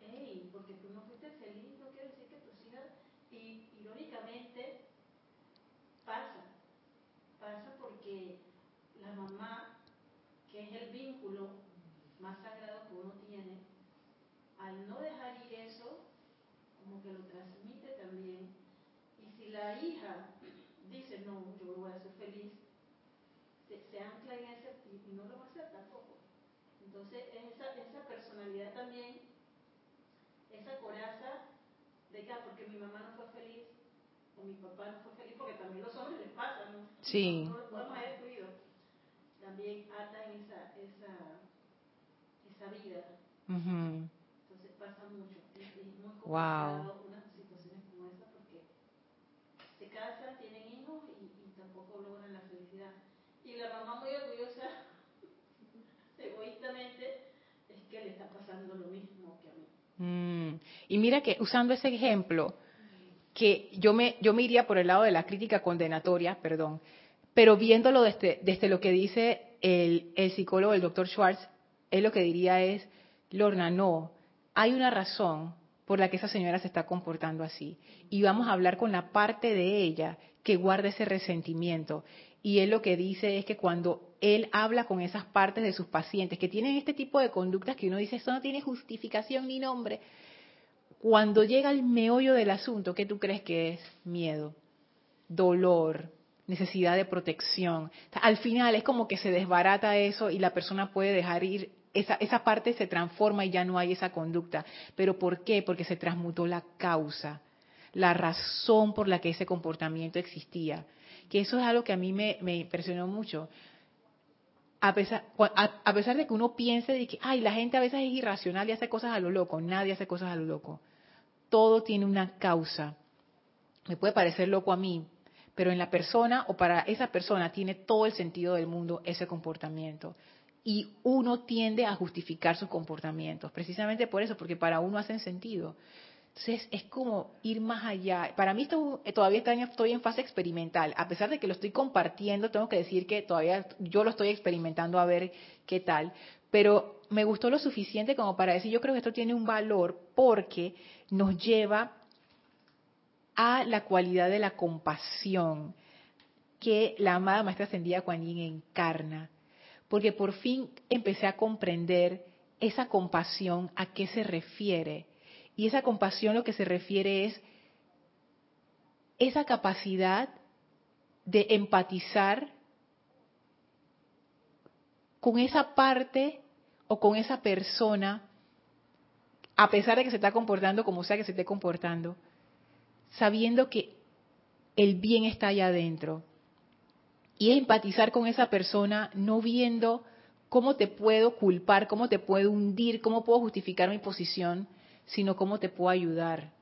B: hey, porque tú no fuiste feliz, no quiere decir que tus hijas, y irónicamente, pasa, pasa porque la mamá, que es el vínculo más sagrado que uno tiene, al no dejar ir eso, como que lo transmite también, y si la hija dice, no, yo voy a ser feliz, se, se ancla en ese y, y no lo va a hacer tampoco. Entonces, esa, esa personalidad también, esa coraza de que, ah, porque mi mamá no fue feliz, o mi papá no fue feliz, porque también los hombres les pasa, ¿no?
A: Sí.
B: No, lo podemos haber excluido. También atan esa, esa, esa vida.
A: Ujú.
B: Entonces pasa mucho. Es, es muy
A: Wow.
B: complicado situaciones como esa porque se casan, tienen hijos y, y tampoco logran la felicidad. Y la mamá muy orgullosa, egoístamente, es que le está pasando lo mismo que a mí.
A: Mm. Y mira que usando ese ejemplo, que yo me, yo me iría por el lado de la crítica condenatoria, perdón, pero viéndolo desde, desde lo que dice el, el psicólogo, el doctor Schwartz, él lo que diría es, Lorna, no, hay una razón por la que esa señora se está comportando así. Y vamos a hablar con la parte de ella que guarda ese resentimiento. Y él lo que dice es que cuando él habla con esas partes de sus pacientes que tienen este tipo de conductas que uno dice, eso no tiene justificación ni nombre, cuando llega al meollo del asunto, ¿qué tú crees que es? Miedo, dolor, necesidad de protección. Al final es como que se desbarata eso y la persona puede dejar ir, esa, esa parte se transforma y ya no hay esa conducta. ¿Pero por qué? Porque se transmutó la causa, la razón por la que ese comportamiento existía. Que eso es algo que a mí me, impresionó mucho. A pesar, a, a pesar de que uno piense de que, ay, la gente a veces es irracional y hace cosas a lo loco, nadie hace cosas a lo loco. Todo tiene una causa. Me puede parecer loco a mí, pero en la persona o para esa persona tiene todo el sentido del mundo ese comportamiento. Y uno tiende a justificar sus comportamientos, precisamente por eso, porque para uno hacen sentido. Entonces es como ir más allá. Para mí esto todavía está en- estoy en fase experimental. A pesar de que lo estoy compartiendo, tengo que decir que todavía yo lo estoy experimentando a ver qué tal. Pero me gustó lo suficiente como para decir, yo creo que esto tiene un valor porque nos lleva a la cualidad de la compasión que la amada Maestra Ascendida Kuan Yin encarna. Porque por fin empecé a comprender esa compasión a qué se refiere. Y esa compasión lo que se refiere es esa capacidad de empatizar con esa parte o con esa persona, a pesar de que se está comportando como sea que se esté comportando, sabiendo que el bien está allá adentro. Y empatizar con esa persona no viendo cómo te puedo culpar, cómo te puedo hundir, cómo puedo justificar mi posición, sino cómo te puedo ayudar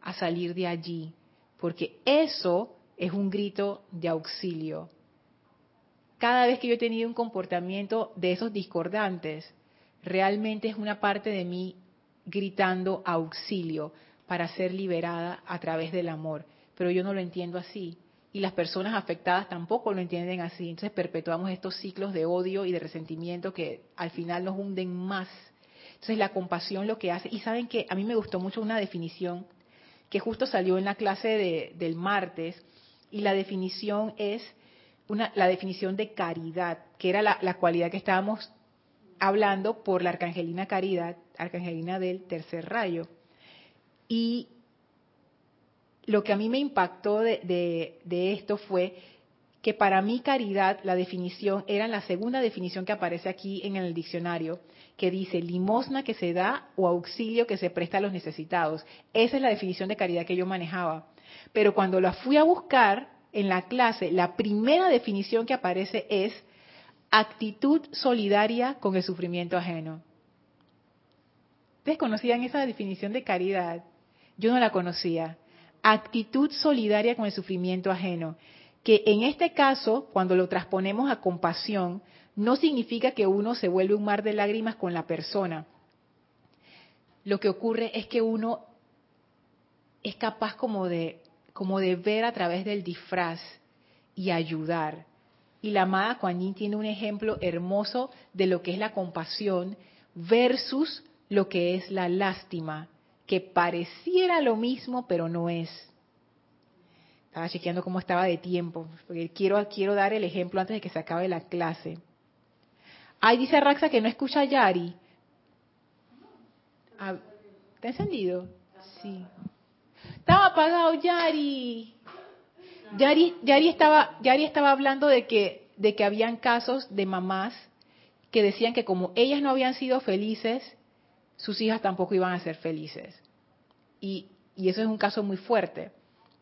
A: a salir de allí. Porque eso es un grito de auxilio. Cada vez que yo he tenido un comportamiento de esos discordantes, realmente es una parte de mí gritando auxilio para ser liberada a través del amor. Pero yo no lo entiendo así. Y las personas afectadas tampoco lo entienden así. Entonces perpetuamos estos ciclos de odio y de resentimiento que al final nos hunden más. Entonces la compasión lo que hace, y saben que a mí me gustó mucho una definición que justo salió en la clase de, del martes, y la definición es una, la definición de caridad, que era la, cualidad que estábamos hablando por la arcangelina caridad, arcangelina del tercer rayo. Y lo que a mí me impactó de, esto fue que para mí caridad, la definición era la segunda definición que aparece aquí en el diccionario, que dice limosna que se da o auxilio que se presta a los necesitados. Esa es la definición de caridad que yo manejaba. Pero cuando la fui a buscar en la clase, la primera definición que aparece es actitud solidaria con el sufrimiento ajeno. ¿Ustedes conocían esa definición de caridad? Yo no la conocía. Actitud solidaria con el sufrimiento ajeno que en este caso, cuando lo transponemos a compasión, no significa que uno se vuelve un mar de lágrimas con la persona. Lo que ocurre es que uno es capaz como de, como de ver a través del disfraz y ayudar. Y la amada Kuan tiene un ejemplo hermoso de lo que es la compasión versus lo que es la lástima, que pareciera lo mismo, pero no es. Estaba chequeando cómo estaba de tiempo, porque quiero, quiero dar el ejemplo antes de que se acabe la clase. Ay, dice Raxa que no escucha a Yari. Ah, ¿Está encendido? Sí. Estaba apagado Yari. Yari, Yari, estaba, Yari estaba hablando de que, de que habían casos de mamás que decían que como ellas no habían sido felices, sus hijas tampoco iban a ser felices. Y, y eso es un caso muy fuerte.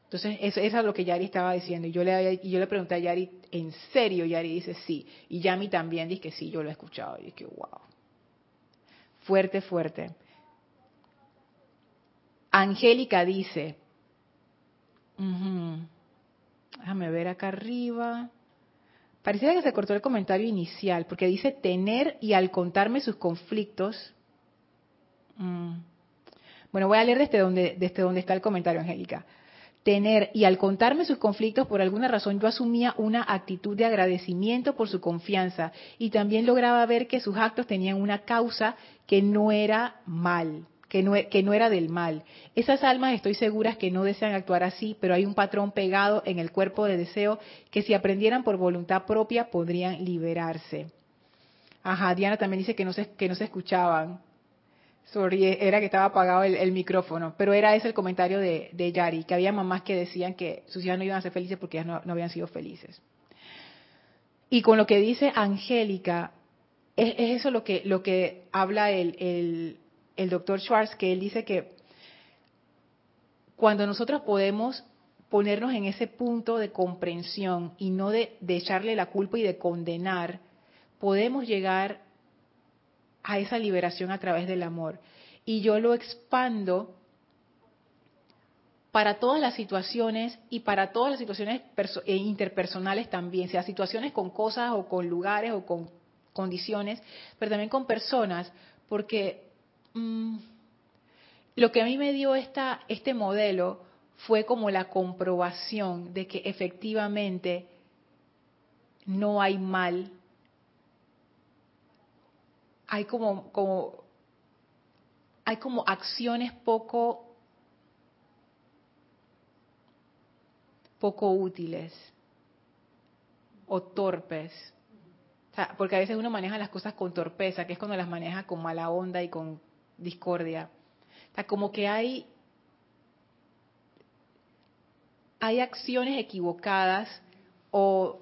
A: Entonces, eso, es lo que Yari estaba diciendo. Y yo, le, yo le pregunté a Yari, ¿en serio? Yari dice, sí. Y Yami también dice que sí, yo lo he escuchado. Y dije, wow. Fuerte, fuerte. Angélica dice, déjame ver acá arriba. Pareciera que se cortó el comentario inicial, porque dice tener y al contarme sus conflictos. Mm. Bueno, voy a leer desde donde, desde donde está el comentario, Angélica tener y al contarme sus conflictos por alguna razón yo asumía una actitud de agradecimiento por su confianza y también lograba ver que sus actos tenían una causa que no era mal, que no, que no era del mal. Esas almas estoy segura que no desean actuar así, pero hay un patrón pegado en el cuerpo de deseo que si aprendieran por voluntad propia podrían liberarse. Ajá, Diana también dice que no se, que no se escuchaban. Sorry, era que estaba apagado el, micrófono, pero era ese el comentario de, Yari, que había mamás que decían que sus hijas no iban a ser felices porque ellas no, habían sido felices. Y con lo que dice Angélica, es, eso lo que, lo que habla el, el doctor Schwartz, que él dice que cuando nosotros podemos ponernos en ese punto de comprensión y no de, de echarle la culpa y de condenar, podemos llegar a esa liberación a través del amor. Y yo lo expando para todas las situaciones y para todas las situaciones eh, interpersonales también, sea situaciones con cosas o con lugares o con condiciones, pero también con personas, porque mm, lo que a mí me dio este modelo fue como la comprobación de que efectivamente no hay mal hay como, como, hay como acciones poco, poco útiles o torpes. porque a veces uno maneja las cosas con torpeza, que es cuando las maneja con mala onda y con discordia. O como que hay, hay acciones equivocadas o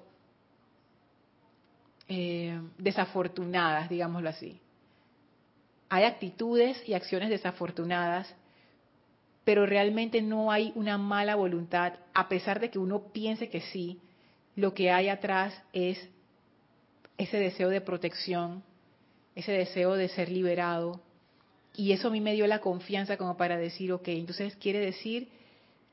A: eh, desafortunadas, digámoslo así. Hay actitudes y acciones desafortunadas, pero realmente no hay una mala voluntad, a pesar de que uno piense que sí, lo que hay atrás es ese deseo de protección, ese deseo de ser liberado. Y eso a mí me dio la confianza como para decir, ok, entonces quiere decir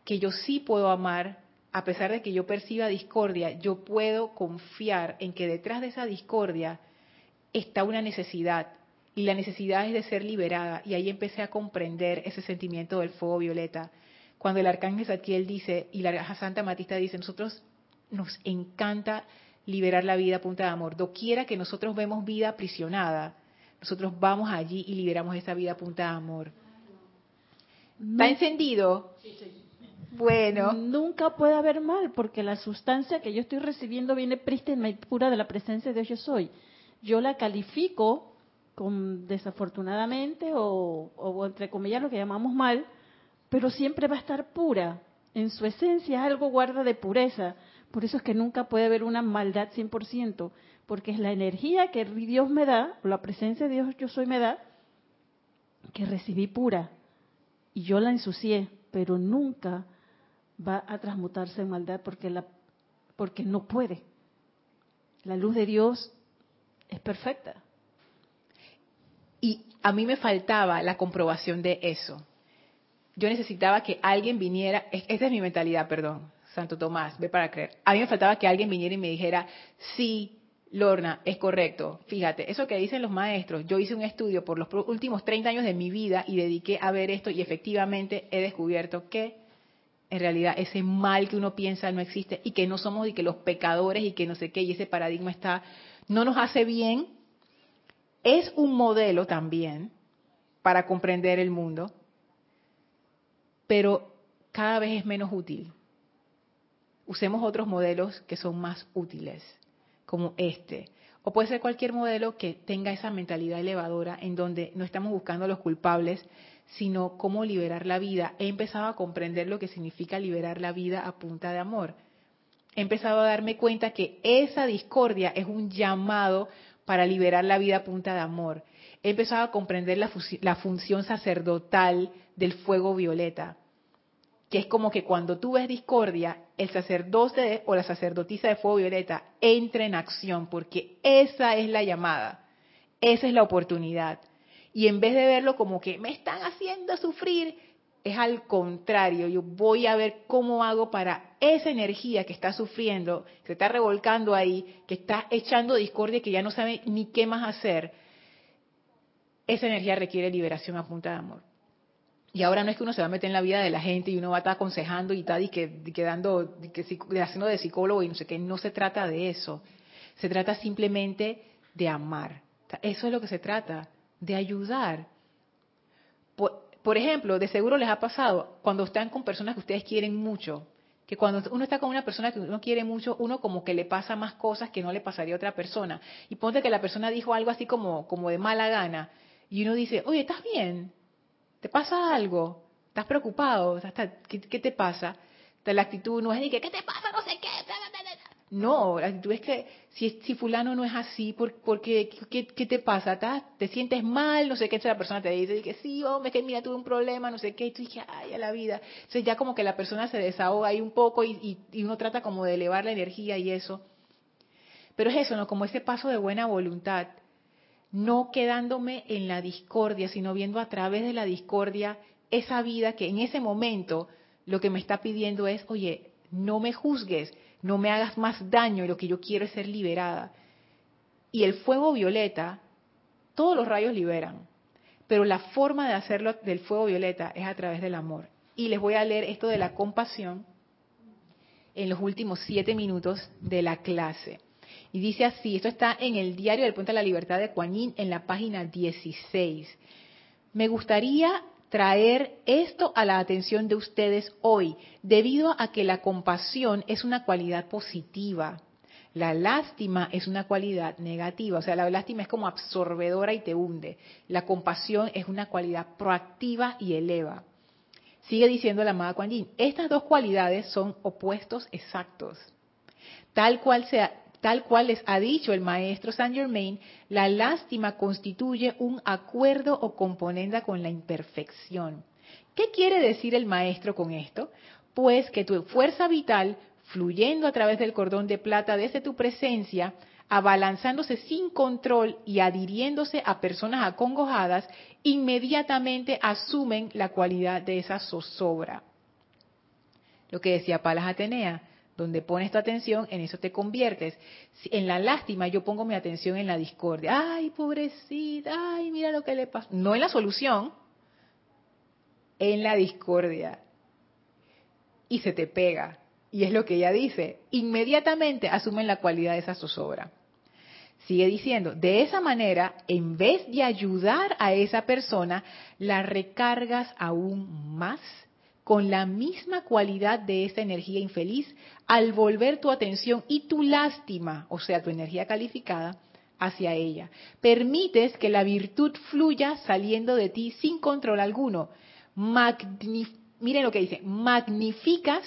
A: que yo sí puedo amar a pesar de que yo perciba discordia, yo puedo confiar en que detrás de esa discordia está una necesidad y la necesidad es de ser liberada. Y ahí empecé a comprender ese sentimiento del fuego violeta. Cuando el arcángel Satiel dice y la Santa Matista dice, nosotros nos encanta liberar la vida a punta de amor. Doquiera que nosotros vemos vida aprisionada, nosotros vamos allí y liberamos esa vida a punta de amor. ¿Está encendido? Sí, sí. Bueno.
B: Nunca puede haber mal, porque la sustancia que yo estoy recibiendo viene prístina y pura de la presencia de Yo Soy. Yo la califico con desafortunadamente o, o entre comillas lo que llamamos mal, pero siempre va a estar pura. En su esencia algo guarda de pureza, Por eso es que nunca puede haber una maldad 100%, porque es la energía que Dios me da, o la presencia de Dios yo soy me da, que recibí pura. Y yo la ensucié, pero nunca va a transmutarse en maldad porque, la, porque no puede. La luz de Dios es perfecta.
A: Y a mí me faltaba la comprobación de eso. Yo necesitaba que alguien viniera, esta es mi mentalidad, perdón, Santo Tomás, ve para creer. A mí me faltaba que alguien viniera y me dijera, sí, Lorna, es correcto. Fíjate, eso que dicen los maestros, yo hice un estudio por los últimos 30 años de mi vida y dediqué a ver esto y efectivamente he descubierto que en realidad ese mal que uno piensa no existe y que no somos y que los pecadores y que no sé qué y ese paradigma está no nos hace bien es un modelo también para comprender el mundo, pero cada vez es menos útil. Usemos otros modelos que son más útiles, como este. O puede ser cualquier modelo que tenga esa mentalidad elevadora en donde no estamos buscando a los culpables, sino cómo liberar la vida. He empezado a comprender lo que significa liberar la vida a punta de amor. He empezado a darme cuenta que esa discordia es un llamado para liberar la vida a punta de amor. He empezado a comprender la, función sacerdotal del fuego violeta, que es como que cuando tú ves discordia, el sacerdote o la sacerdotisa de fuego violeta entra en acción, porque esa es la llamada, esa es la oportunidad. Y en vez de verlo como que me están haciendo sufrir, es al contrario, yo voy a ver cómo hago para esa energía que está sufriendo, que se está revolcando ahí, que está echando discordia, que ya no sabe ni qué más hacer. Esa energía requiere liberación a punta de amor. Y ahora no es que uno se va a meter en la vida de la gente y uno va a estar aconsejando y tal, y que, quedando, que, haciendo de psicólogo y no sé qué. No se trata de eso. Se trata simplemente de amar. Eso es lo que se trata, de ayudar. Por ejemplo, de seguro les ha pasado cuando están con personas que ustedes quieren mucho, que cuando uno está con una persona que uno quiere mucho, uno como que le pasa más cosas que no le pasaría a otra persona. Y ponte que la persona dijo algo así como, como de mala gana, y uno dice, oye, ¿estás bien? ¿Te pasa algo? ¿Estás preocupado? ¿Qué, te pasa? La actitud no es de que, ¿qué te pasa? No sé qué. No, la actitud es que si, si fulano no es así, ¿por, porque, ¿qué, te pasa? ¿Te sientes mal? No sé qué, la persona te dice, que sí, hombre, que mira, tuve un problema, no sé qué, y tú dices, ay, a la vida. Entonces ya como que la persona se desahoga ahí un poco y, y, uno trata como de elevar la energía y eso. Pero es eso, ¿no? Como ese paso de buena voluntad, no quedándome en la discordia, sino viendo a través de la discordia esa vida que en ese momento lo que me está pidiendo es, oye, no me juzgues, no me hagas más daño lo que yo quiero es ser liberada. Y el fuego violeta, todos los rayos liberan, pero la forma de hacerlo del fuego violeta es a través del amor. Y les voy a leer esto de la compasión en los últimos siete minutos de la clase. Y dice así, esto está en el diario del Puente de la Libertad de Kuan en la página 16. Me gustaría traer esto a la atención de ustedes hoy, debido a que la compasión es una cualidad positiva. La lástima es una cualidad negativa, o sea, la lástima es como absorbedora y te hunde. La compasión es una cualidad proactiva y eleva. Sigue diciendo la amada Kuan Yin, estas dos cualidades son opuestos exactos. Tal cual sea, Tal cual les ha dicho el maestro Saint Germain, la lástima constituye un acuerdo o componenda con la imperfección. ¿Qué quiere decir el maestro con esto? Pues que tu fuerza vital, fluyendo a través del cordón de plata desde tu presencia, abalanzándose sin control y adhiriéndose a personas acongojadas, inmediatamente asumen la cualidad de esa zozobra. Lo que decía Palas Atenea, donde pones tu atención, en eso te conviertes. En la lástima yo pongo mi atención en la discordia. Ay, pobrecita, ay, mira lo que le pasa. No en la solución, en la discordia. Y se te pega. Y es lo que ella dice. Inmediatamente asumen la cualidad de esa zozobra. Sigue diciendo, de esa manera, en vez de ayudar a esa persona, la recargas aún más con la misma cualidad de esa energía infeliz al volver tu atención y tu lástima, o sea, tu energía calificada, hacia ella. Permites que la virtud fluya saliendo de ti sin control alguno. miren lo que dice, magnificas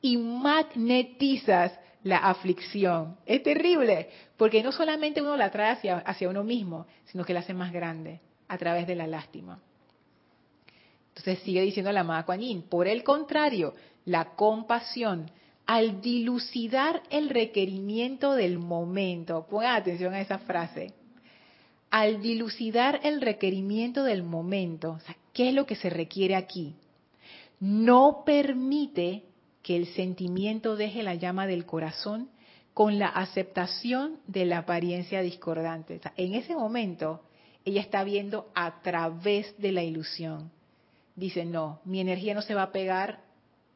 A: y magnetizas la aflicción. Es terrible, porque no solamente uno la trae hacia, hacia uno mismo, sino que la hace más grande a través de la lástima. Entonces sigue diciendo la amada Kuan por el contrario, la compasión, al dilucidar el requerimiento del momento, pongan atención a esa frase, al dilucidar el requerimiento del momento, ¿qué es lo que se requiere aquí? No permite que el sentimiento deje la llama del corazón con la aceptación de la apariencia discordante. en ese momento, ella está viendo a través de la ilusión. Dice, no, mi energía no se va a pegar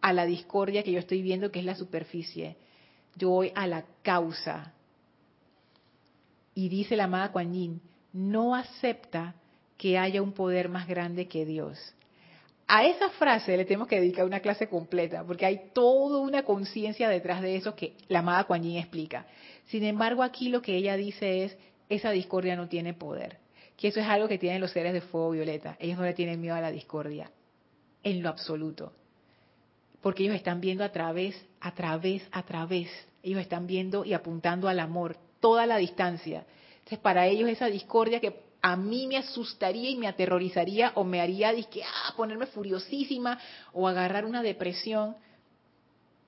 A: a la discordia que yo estoy viendo, que es la superficie. Yo voy a la causa. Y dice la amada Kuan Yin, no acepta que haya un poder más grande que Dios. A esa frase le tenemos que dedicar una clase completa, porque hay toda una conciencia detrás de eso que la amada Kuan Yin explica. Sin embargo, aquí lo que ella dice es, esa discordia no tiene poder. Que eso es algo que tienen los seres de fuego violeta. Ellos no le tienen miedo a la discordia, en lo absoluto. Porque ellos están viendo a través, a través, a través. Ellos están viendo y apuntando al amor, toda la distancia. Entonces, para ellos esa discordia que a mí me asustaría y me aterrorizaría o me haría ah, ponerme furiosísima o agarrar una depresión,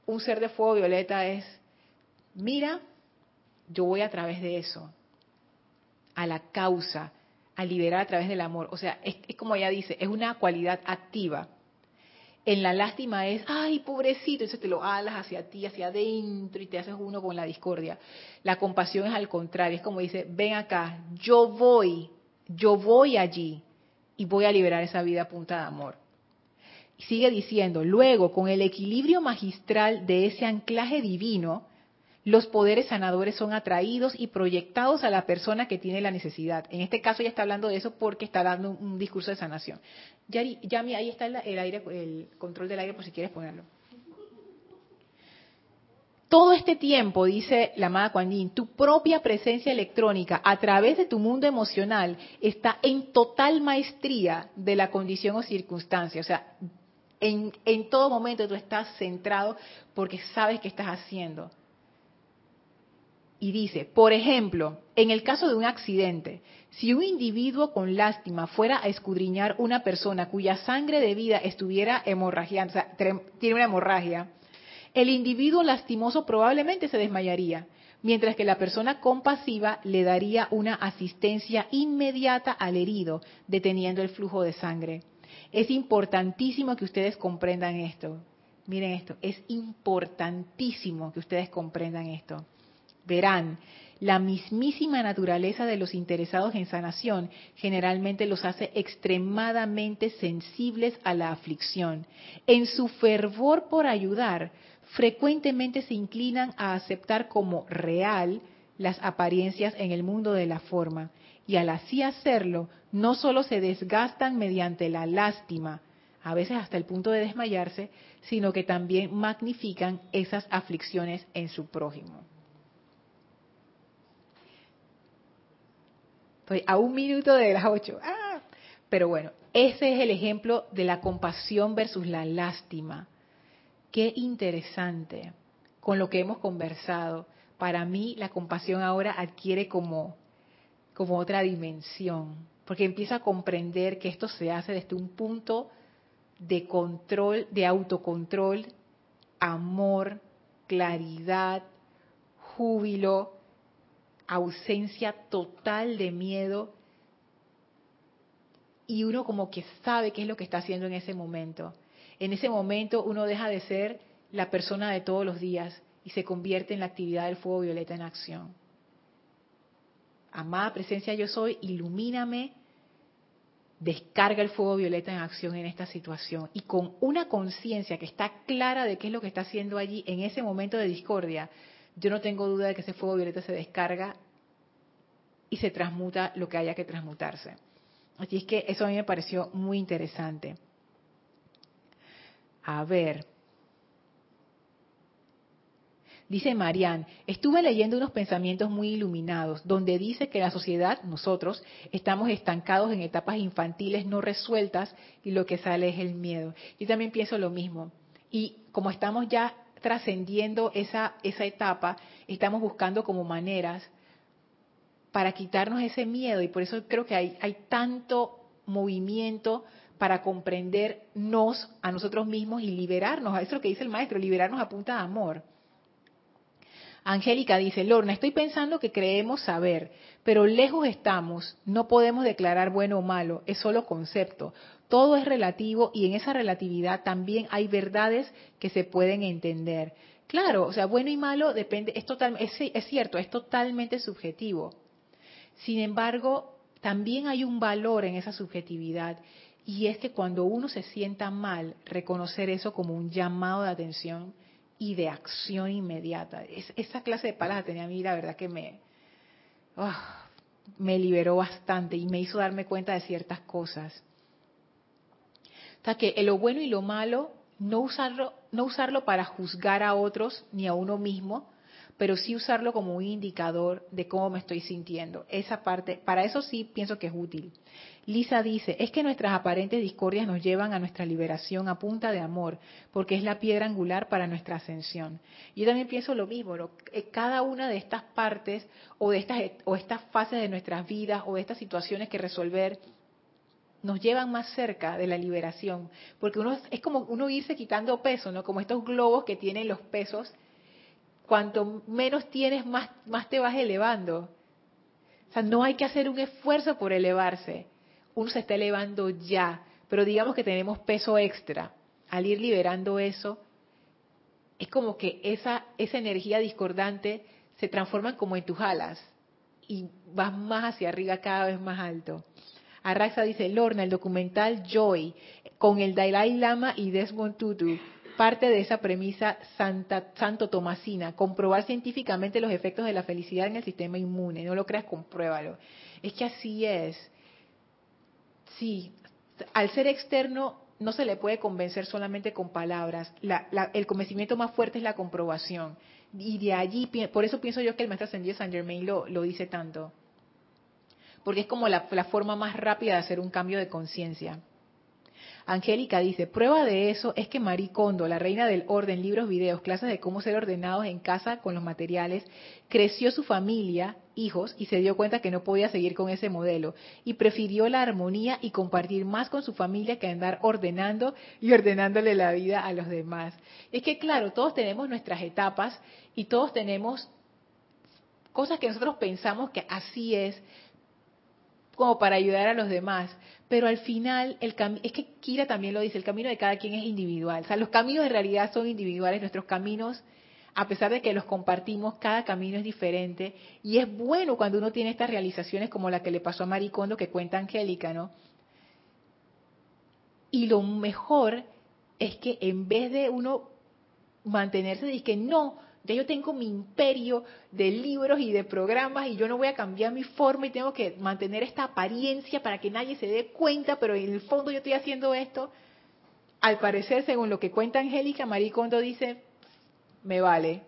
A: un ser de fuego violeta es, mira, yo voy a través de eso, a la causa, a liberar a través del amor. O sea, es, como ella dice, es una cualidad activa. En la lástima es, ay, pobrecito, entonces te lo alas hacia ti, hacia adentro y te haces uno con la discordia. La compasión es al contrario, es como dice, ven acá, yo voy yo voy allí y voy a liberar esa vida a punta de amor. Y sigue diciendo, luego, con el equilibrio magistral de ese anclaje divino, los poderes sanadores son atraídos y proyectados a la persona que tiene la necesidad. En este caso ya está hablando de eso porque está dando un, discurso de sanación. Yami, ahí está el, aire, el control del aire por si quieres ponerlo. Todo este tiempo, dice la amada Kuan tu propia presencia electrónica a través de tu mundo emocional está en total maestría de la condición o circunstancia. O sea, en, en todo momento tú estás centrado porque sabes qué estás haciendo. Y dice, por ejemplo, en el caso de un accidente, si un individuo con lástima fuera a escudriñar una persona cuya sangre de vida estuviera hemorragiando, o sea, tiene una hemorragia, el individuo lastimoso probablemente se desmayaría, mientras que la persona compasiva le daría una asistencia inmediata al herido, deteniendo el flujo de sangre. Es importantísimo que ustedes comprendan esto. Miren esto, es importantísimo que ustedes comprendan esto. Verán, la mismísima naturaleza de los interesados en sanación generalmente los hace extremadamente sensibles a la aflicción. En su fervor por ayudar, frecuentemente se inclinan a aceptar como real las apariencias en el mundo de la forma y al así hacerlo no solo se desgastan mediante la lástima, a veces hasta el punto de desmayarse, sino que también magnifican esas aflicciones en su prójimo. Estoy a un minuto de las ocho. ¡Ah! Pero bueno, ese es el ejemplo de la compasión versus la lástima. Qué interesante con lo que hemos conversado. Para mí la compasión ahora adquiere como, como otra dimensión, porque empiezo a comprender que esto se hace desde un punto de control, de autocontrol, amor, claridad, júbilo, ausencia total de miedo y uno como que sabe qué es lo que está haciendo en ese momento en ese momento uno deja de ser la persona de todos los días y se convierte en la actividad del fuego violeta en acción. Amada presencia yo soy, ilumíname, descarga el fuego violeta en acción en esta situación y con una conciencia que está clara de qué es lo que está haciendo allí en ese momento de discordia, yo no tengo duda de que ese fuego violeta se descarga y se transmuta lo que haya que transmutarse. Así es que eso a mí me pareció muy interesante. A ver. Dice Marian, estuve leyendo unos pensamientos muy iluminados, donde dice que la sociedad, nosotros, estamos estancados en etapas infantiles no resueltas y lo que sale es el miedo. Yo también pienso lo mismo. Y como estamos ya trascendiendo esa, esa etapa, estamos buscando como maneras para quitarnos ese miedo y por eso creo que hay, hay tanto movimiento para comprendernos a nosotros mismos y liberarnos, eso es lo que dice el maestro, liberarnos a punta de amor. Angélica dice, Lorna, estoy pensando que creemos saber, pero lejos estamos, no podemos declarar bueno o malo, es solo concepto. Todo es relativo y en esa relatividad también hay verdades que se pueden entender. Claro, o sea, bueno y malo depende, es, total, es, es cierto, es totalmente subjetivo. Sin embargo, también hay un valor en esa subjetividad y es que cuando uno se sienta mal, reconocer eso como un llamado de atención y de acción inmediata. esa clase de palabras tenía a mí, la verdad que me, ah, me liberó bastante y me hizo darme cuenta de ciertas cosas. Sea que lo bueno y lo malo, no usarlo, no usarlo para juzgar a otros ni a uno mismo, pero sí usarlo como un indicador de cómo me estoy sintiendo. Esa parte, para eso sí pienso que es útil. Lisa dice, es que nuestras aparentes discordias nos llevan a nuestra liberación a punta de amor, porque es la piedra angular para nuestra ascensión. Yo también pienso lo mismo, eh, cada una de estas partes o de estas, o estas fases de nuestras vidas o de estas situaciones que resolver, nos llevan más cerca de la liberación, porque uno es como uno irse quitando peso, ¿no? Como estos globos que tienen los pesos cuanto menos tienes, más, más te vas elevando. O sea, no hay que hacer un esfuerzo por elevarse. Uno se está elevando ya, pero digamos que tenemos peso extra. Al ir liberando eso, es como que esa, esa energía discordante se transforma como en tus alas y vas más hacia arriba, cada vez más alto. Arraxa dice, Lorna, el documental Joy, con el Dalai Lama y Desmond Tutu, parte de esa premisa santa, santo tomasina, comprobar científicamente los efectos de la felicidad en el sistema inmune. No lo creas, compruébalo. Es que así es. Sí, al ser externo no se le puede convencer solamente con palabras. el convencimiento más fuerte es la comprobación. Y de allí, por eso pienso yo que el maestro ascendido Saint Germain lo dice tanto. Porque es como la forma más rápida de hacer un cambio de conciencia. Angélica dice, prueba de eso es que Marie Kondo, la reina del orden, libros, videos, clases de cómo ser ordenados en casa con los materiales, creció su familia, hijos, y se dio cuenta que no podía seguir con ese modelo. Y prefirió la armonía y compartir más con su familia que andar ordenando y ordenándole la vida a los demás. Es que claro, todos tenemos nuestras etapas y todos tenemos cosas que nosotros pensamos que así es, como para ayudar a los demás. Pero al final, el es que Kira también lo dice, el camino de cada quien es individual. O sea, los caminos en realidad son individuales, nuestros caminos, a pesar de que los compartimos, cada camino es diferente. Y es bueno cuando uno tiene estas realizaciones como la que le pasó a Maricondo, que cuenta Angélica, ¿no? Y lo mejor es que en vez de uno mantenerse, dice que no, ya yo tengo mi imperio de libros y de programas y yo no voy a cambiar mi forma y tengo que mantener esta apariencia para que nadie se dé cuenta, pero en el fondo yo estoy haciendo esto. Al parecer, según lo que cuenta Angélica, Marie Kondo dice, me vale.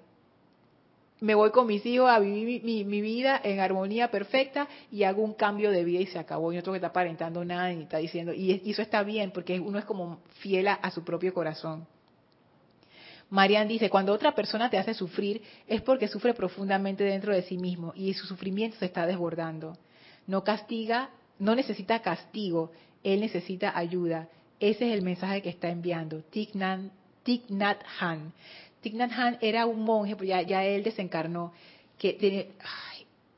A: Me voy con mis hijos a vivir mi, vida en armonía perfecta y hago un cambio de vida y se acabó. Y no tengo que estar aparentando nada ni está diciendo. Y, eso está bien porque uno es como fiel a su propio corazón. Marian dice, cuando otra persona te hace sufrir es porque sufre profundamente dentro de sí mismo y su sufrimiento se está desbordando. No castiga, no necesita castigo, él necesita ayuda. Ese es el mensaje que está enviando. Thich Nhat Han. Thich Nhat Han era un monje, pues ya, ya él desencarnó, que tiene,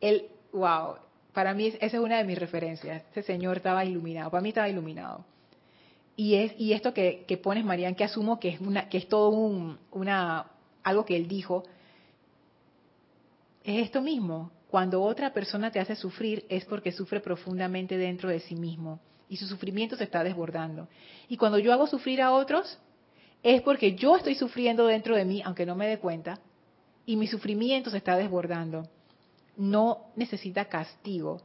A: él, wow, para mí esa es una de mis referencias. Ese señor estaba iluminado, para mí estaba iluminado. Y, es, y esto que, pones, Marian, que asumo que es, una, que es todo un, una, algo que él dijo, es esto mismo. Cuando otra persona te hace sufrir es porque sufre profundamente dentro de sí mismo y su sufrimiento se está desbordando. Y cuando yo hago sufrir a otros es porque yo estoy sufriendo dentro de mí, aunque no me dé cuenta, y mi sufrimiento se está desbordando. No necesita castigo,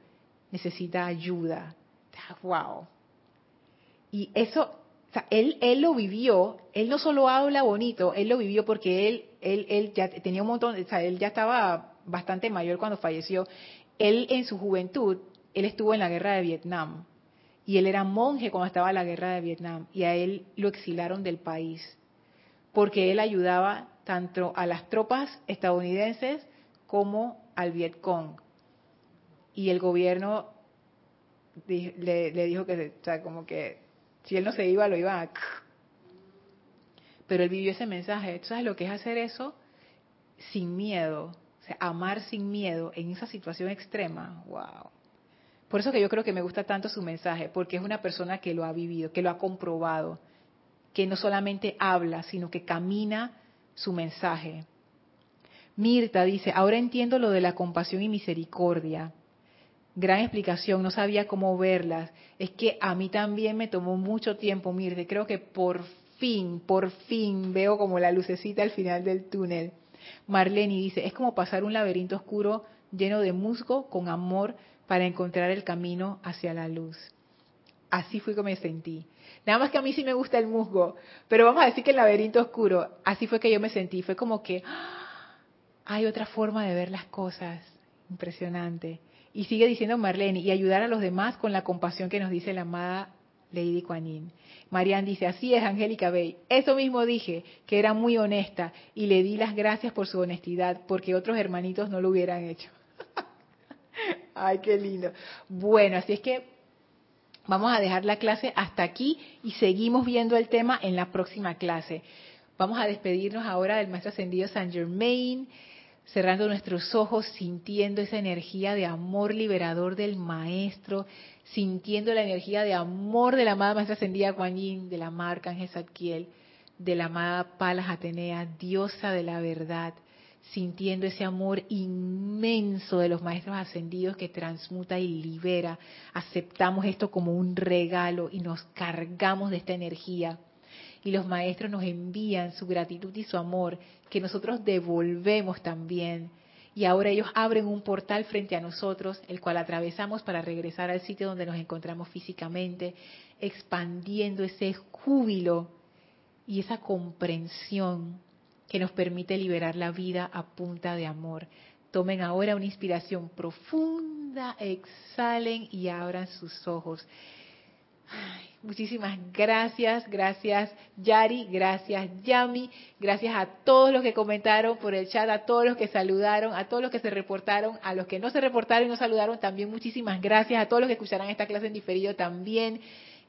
A: necesita ayuda. ¡Wow! Y eso, él, él lo vivió, él no solo habla bonito, él lo vivió porque él, él, él ya tenía un montón, o sea, él ya estaba bastante mayor cuando falleció. Él en su juventud, él estuvo en la guerra de Vietnam y él era monje cuando estaba en la guerra de Vietnam y a él lo exilaron del país porque él ayudaba tanto a las tropas estadounidenses como al Vietcong. Y el gobierno le, dijo que, o sea, como que si él no se iba, lo iba a... Pero él vivió ese mensaje. ¿Tú sabes lo que es hacer eso? Sin miedo. O sea, amar sin miedo en esa situación extrema. ¡Wow! Por eso que yo creo que me gusta tanto su mensaje, porque es una persona que lo ha vivido, que lo ha comprobado, que no solamente habla, sino que camina su mensaje. Mirta dice, ahora entiendo lo de la compasión y misericordia. Gran explicación, no sabía cómo verlas. Es que a mí también me tomó mucho tiempo, Mirta. Creo que por fin, por fin veo como la lucecita al final del túnel. Marlene dice, es como pasar un laberinto oscuro lleno de musgo con amor para encontrar el camino hacia la luz. Así fue como me sentí. Nada más que a mí sí me gusta el musgo, pero vamos a decir que el laberinto oscuro, así fue que yo me sentí. Fue como que ¡ah! hay otra forma de ver las cosas. Impresionante. Y sigue diciendo Marlene, y ayudar a los demás con la compasión que nos dice la amada Lady Kuan Yin. Marianne dice, así es, Angélica Bay. Eso mismo dije, que era muy honesta, y le di las gracias por su honestidad, porque otros hermanitos no lo hubieran hecho. Ay, qué lindo. Bueno, así es que vamos a dejar la clase hasta aquí y seguimos viendo el tema en la próxima clase. Vamos a despedirnos ahora del Maestro Ascendido San Germain, cerrando nuestros ojos, sintiendo esa energía de amor liberador del Maestro, sintiendo la energía de amor de la amada Maestra Ascendida Kuan Yin, de la marca Ángel Zadkiel, de la amada Palas Atenea, diosa de la verdad sintiendo ese amor inmenso de los maestros ascendidos que transmuta y libera. Aceptamos esto como un regalo y nos cargamos de esta energía. Y los maestros nos envían su gratitud y su amor, que nosotros devolvemos también. Y ahora ellos abren un portal frente a nosotros, el cual atravesamos para regresar al sitio donde nos encontramos físicamente, expandiendo ese júbilo y esa comprensión que nos permite liberar la vida a punta de amor. Tomen ahora una inspiración profunda, exhalen y abran sus ojos. Muchísimas gracias, gracias Yari, gracias Yami, gracias a todos los que comentaron por el chat, a todos los que saludaron, a todos los que se reportaron, a los que no se reportaron y no saludaron también muchísimas gracias, a todos los que escucharán esta clase en diferido también,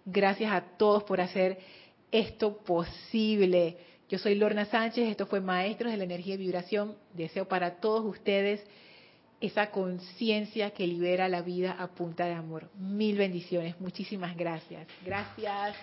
A: gracias a todos por hacer esto posible. Yo soy Lorna Sánchez, esto fue Maestros de la Energía y Vibración. Deseo para todos ustedes esa conciencia que libera la vida a punta de amor. Mil bendiciones, muchísimas gracias. Gracias.